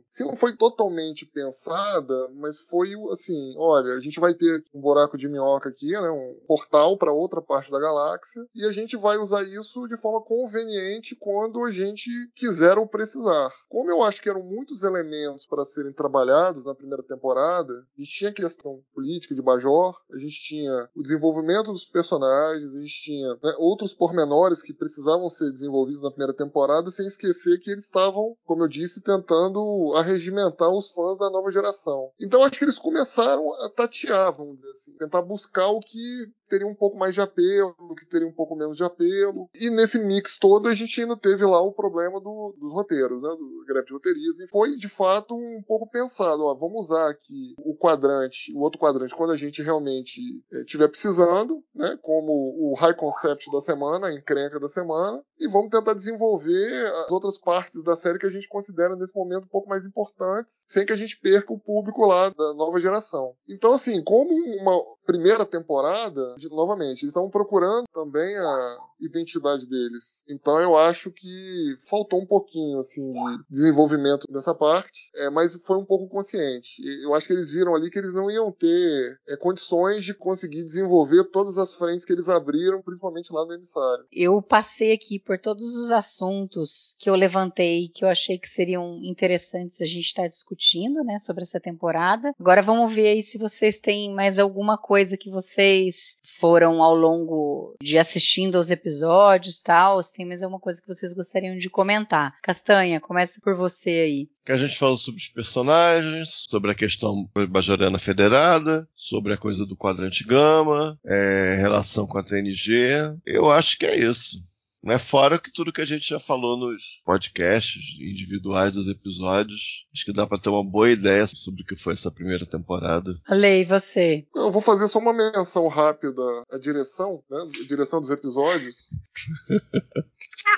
se não foi totalmente pensada, mas foi assim, olha, a gente vai ter um buraco de minhoca aqui, né, um portal para outra parte da galáxia, e a gente vai usar isso de forma conveniente quando a gente quiseram precisar. Como eu acho que eram muitos elementos para serem trabalhados na primeira temporada, a gente tinha a questão política de Bajor, a gente tinha o desenvolvimento dos personagens, a gente tinha né, outros pormenores que precisavam ser desenvolvidos na primeira temporada, sem esquecer que eles estavam, como eu disse, tentando arregimentar os fãs da nova geração. Então acho que eles começaram a tatear, vamos dizer assim, tentar buscar o que teria um pouco mais de apelo, que teria um pouco menos de apelo. E nesse mix todo a gente ainda teve lá o problema do, dos roteiros, né, do greve de roteiristas. E foi de fato um pouco pensado, ó, vamos usar aqui o quadrante, o outro quadrante quando a gente realmente estiver eh, precisando, né, como o high concept da semana, a encrenca da semana, e vamos tentar desenvolver as outras partes da série que a gente considera nesse momento um pouco mais importantes, sem que a gente perca o público lá da nova geração. Então assim, como uma primeira temporada, de, novamente, eles estavam procurando também a identidade deles. Então eu acho que faltou um pouquinho assim de desenvolvimento nessa parte, é, mas foi um pouco consciente. Eu acho que eles viram ali que eles não iam ter é, condições de conseguir desenvolver todas as frentes que eles abriram, principalmente lá no emissário. Eu passei aqui por todos os assuntos que eu levantei, que eu achei que seriam interessantes a gente estar discutindo, né, sobre essa temporada. Agora vamos ver aí se vocês têm mais alguma coisa coisa que vocês foram ao longo de assistindo aos episódios, tal, se tem mais alguma coisa que vocês gostariam de comentar. Castanha, começa por você aí. Que a gente falou sobre os personagens, sobre a questão bajoriana federada, sobre a coisa do quadrante gama, é, relação com a TNG. Eu acho que é isso. Né? Fora que tudo que a gente já falou nos podcasts individuais dos episódios, acho que dá para ter uma boa ideia sobre o que foi essa primeira temporada. Lei, você? Eu vou fazer só uma menção rápida à direção, né? A direção dos episódios.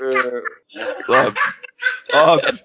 é... (laughs) Óbvio. Óbvio.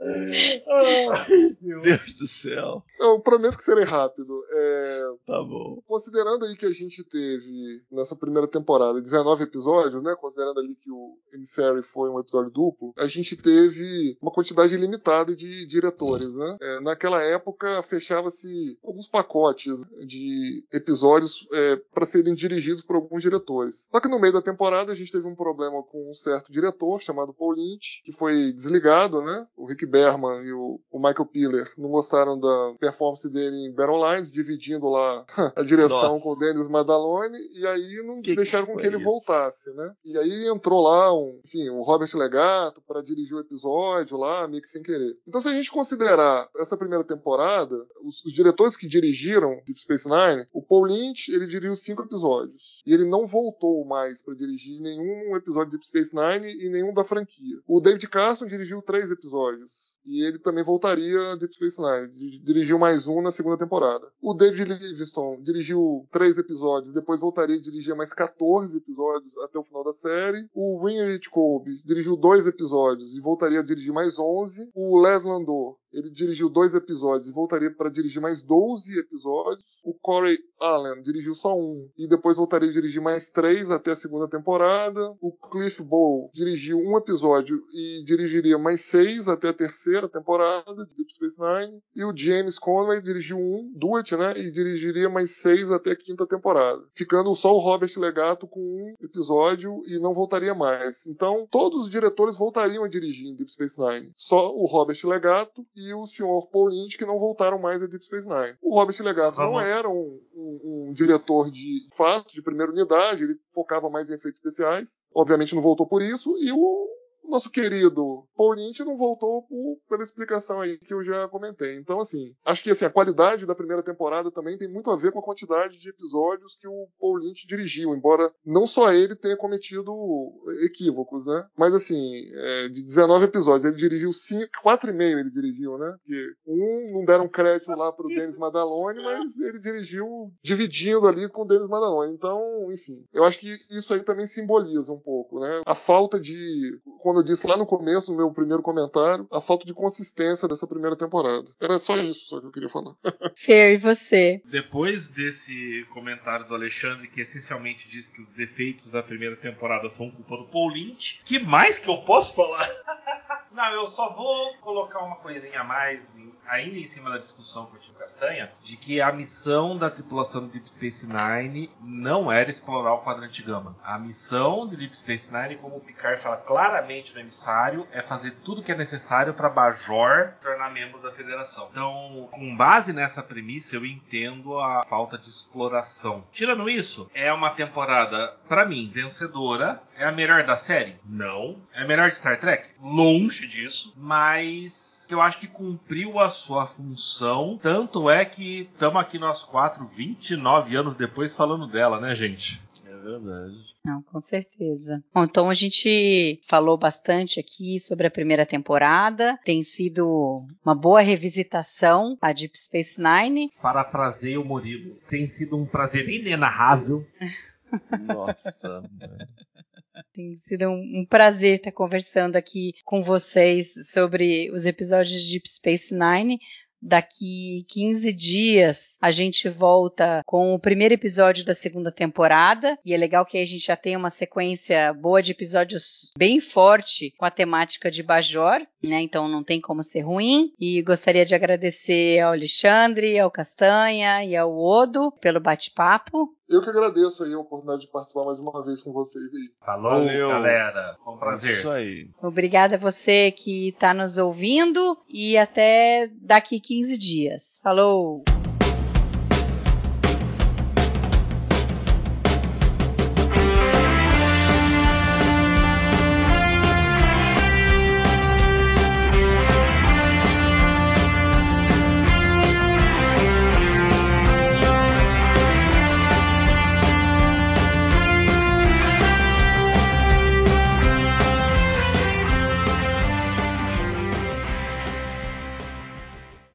Ai, Deus do céu. Eu prometo que serei rápido. É... Tá bom. Considerando aí que a gente teve nessa primeira temporada 19 episódios, né? Considerando ali que o Emissary foi um episódio duplo, a gente teve uma quantidade limitada de diretores, né? É, naquela época fechava-se alguns pacotes de episódios é, para serem dirigidos por alguns diretores. Só que no meio da temporada a gente teve um problema com um certo diretor chamado Paul Lynch, que foi desligado, né? O Rick Berman e o, o Michael Piller não gostaram da performance dele em Battle Lines, dividindo lá (laughs) a direção Nossa. com o Dennis Madalone, e aí não que deixaram que com que ele isso? voltasse, né? E aí entrou lá, um, enfim, o Robert Legato para dirigir o episódio lá, meio que sem querer. Então, se a gente considerar essa primeira temporada, os, os diretores que dirigiram Deep Space Nine, o Paul Lynch, ele dirigiu cinco episódios. E ele não voltou mais para dirigir nenhum episódio de Deep Space Nine e nenhum da franquia. O David Carson dirigiu três episódios. E ele também voltaria a Deep Space Nine. Dirigiu mais um na segunda temporada. O David Livingston dirigiu três episódios, depois voltaria a dirigir mais 14 episódios até o final da série. O Winrich Colby dirigiu dois episódios e voltaria a dirigir mais 11. O Les Landau ele dirigiu dois episódios e voltaria para dirigir mais 12 episódios. O Corey Allen dirigiu só um e depois voltaria a dirigir mais três até a segunda temporada. O Cliff Bowl dirigiu um episódio e dirigiria mais seis até a terceira temporada de Deep Space Nine. E o James Conway dirigiu um, Duet, né? E dirigiria mais seis até a quinta temporada. Ficando só o Robert Legato com um episódio e não voltaria mais. Então, todos os diretores voltariam a dirigir em Deep Space Nine. Só o Robert Legato e e o senhor Paul Lynch, que não voltaram mais a Deep Space Nine. O Robert Legato Vamos. não era um, um, um, diretor de fato, de primeira unidade, ele focava mais em efeitos especiais, obviamente não voltou por isso, e o o nosso querido Paul Lynch não voltou por, pela explicação aí que eu já comentei. Então, assim, acho que assim, a qualidade da primeira temporada também tem muito a ver com a quantidade de episódios que o Paul Lynch dirigiu, embora não só ele tenha cometido equívocos, né? Mas assim, é, de 19 episódios, ele dirigiu 5, 4,5 ele dirigiu, né? Porque um não deram crédito lá pro Denis Madalone, mas ele dirigiu dividindo ali com o Denis Madalone. Então, enfim, eu acho que isso aí também simboliza um pouco, né? A falta de, como eu disse lá no começo, no meu primeiro comentário, a falta de consistência dessa primeira temporada. Era só isso só que eu queria falar. (laughs) Fer, e você? Depois desse comentário do Alexandre, que essencialmente diz que os defeitos da primeira temporada são culpa do Paul Lynch, que mais que eu posso falar? (laughs) Não, eu só vou colocar uma coisinha a mais, ainda em cima da discussão com o Tio Castanha, de que a missão da tripulação do Deep Space Nine não era explorar o quadrante gama. A missão do Deep Space Nine, como o Picard fala claramente no emissário, é fazer tudo que é necessário para Bajor tornar membro da Federação. Então, com base nessa premissa, eu entendo a falta de exploração. Tirando isso, é uma temporada, para mim, vencedora. É a melhor da série? Não. É a melhor de Star Trek? Longe disso, mas eu acho que cumpriu a sua função. Tanto é que estamos aqui nós quatro, 29 anos depois, falando dela, né, gente? É verdade. Não, com certeza. Bom, então a gente falou bastante aqui sobre a primeira temporada. Tem sido uma boa revisitação a Deep Space Nine. Parafraseio o Murilo. Tem sido um prazer inenarrável. (laughs) Nossa. Tem sido um, um, prazer estar conversando aqui com vocês sobre os episódios de Deep Space Nine. Daqui 15 dias a gente volta com o primeiro episódio da segunda temporada. E é legal que a gente já tem uma sequência boa de episódios bem forte com a temática de Bajor, né? Então não tem como ser ruim. E gostaria de agradecer ao Alexandre, ao Castanha e ao Odo pelo bate-papo. Eu que agradeço aí a oportunidade de participar mais uma vez com vocês aí. Falou, Valeu. galera. Foi um prazer. Isso aí. Obrigada a você que está nos ouvindo e até daqui 15 dias. Falou!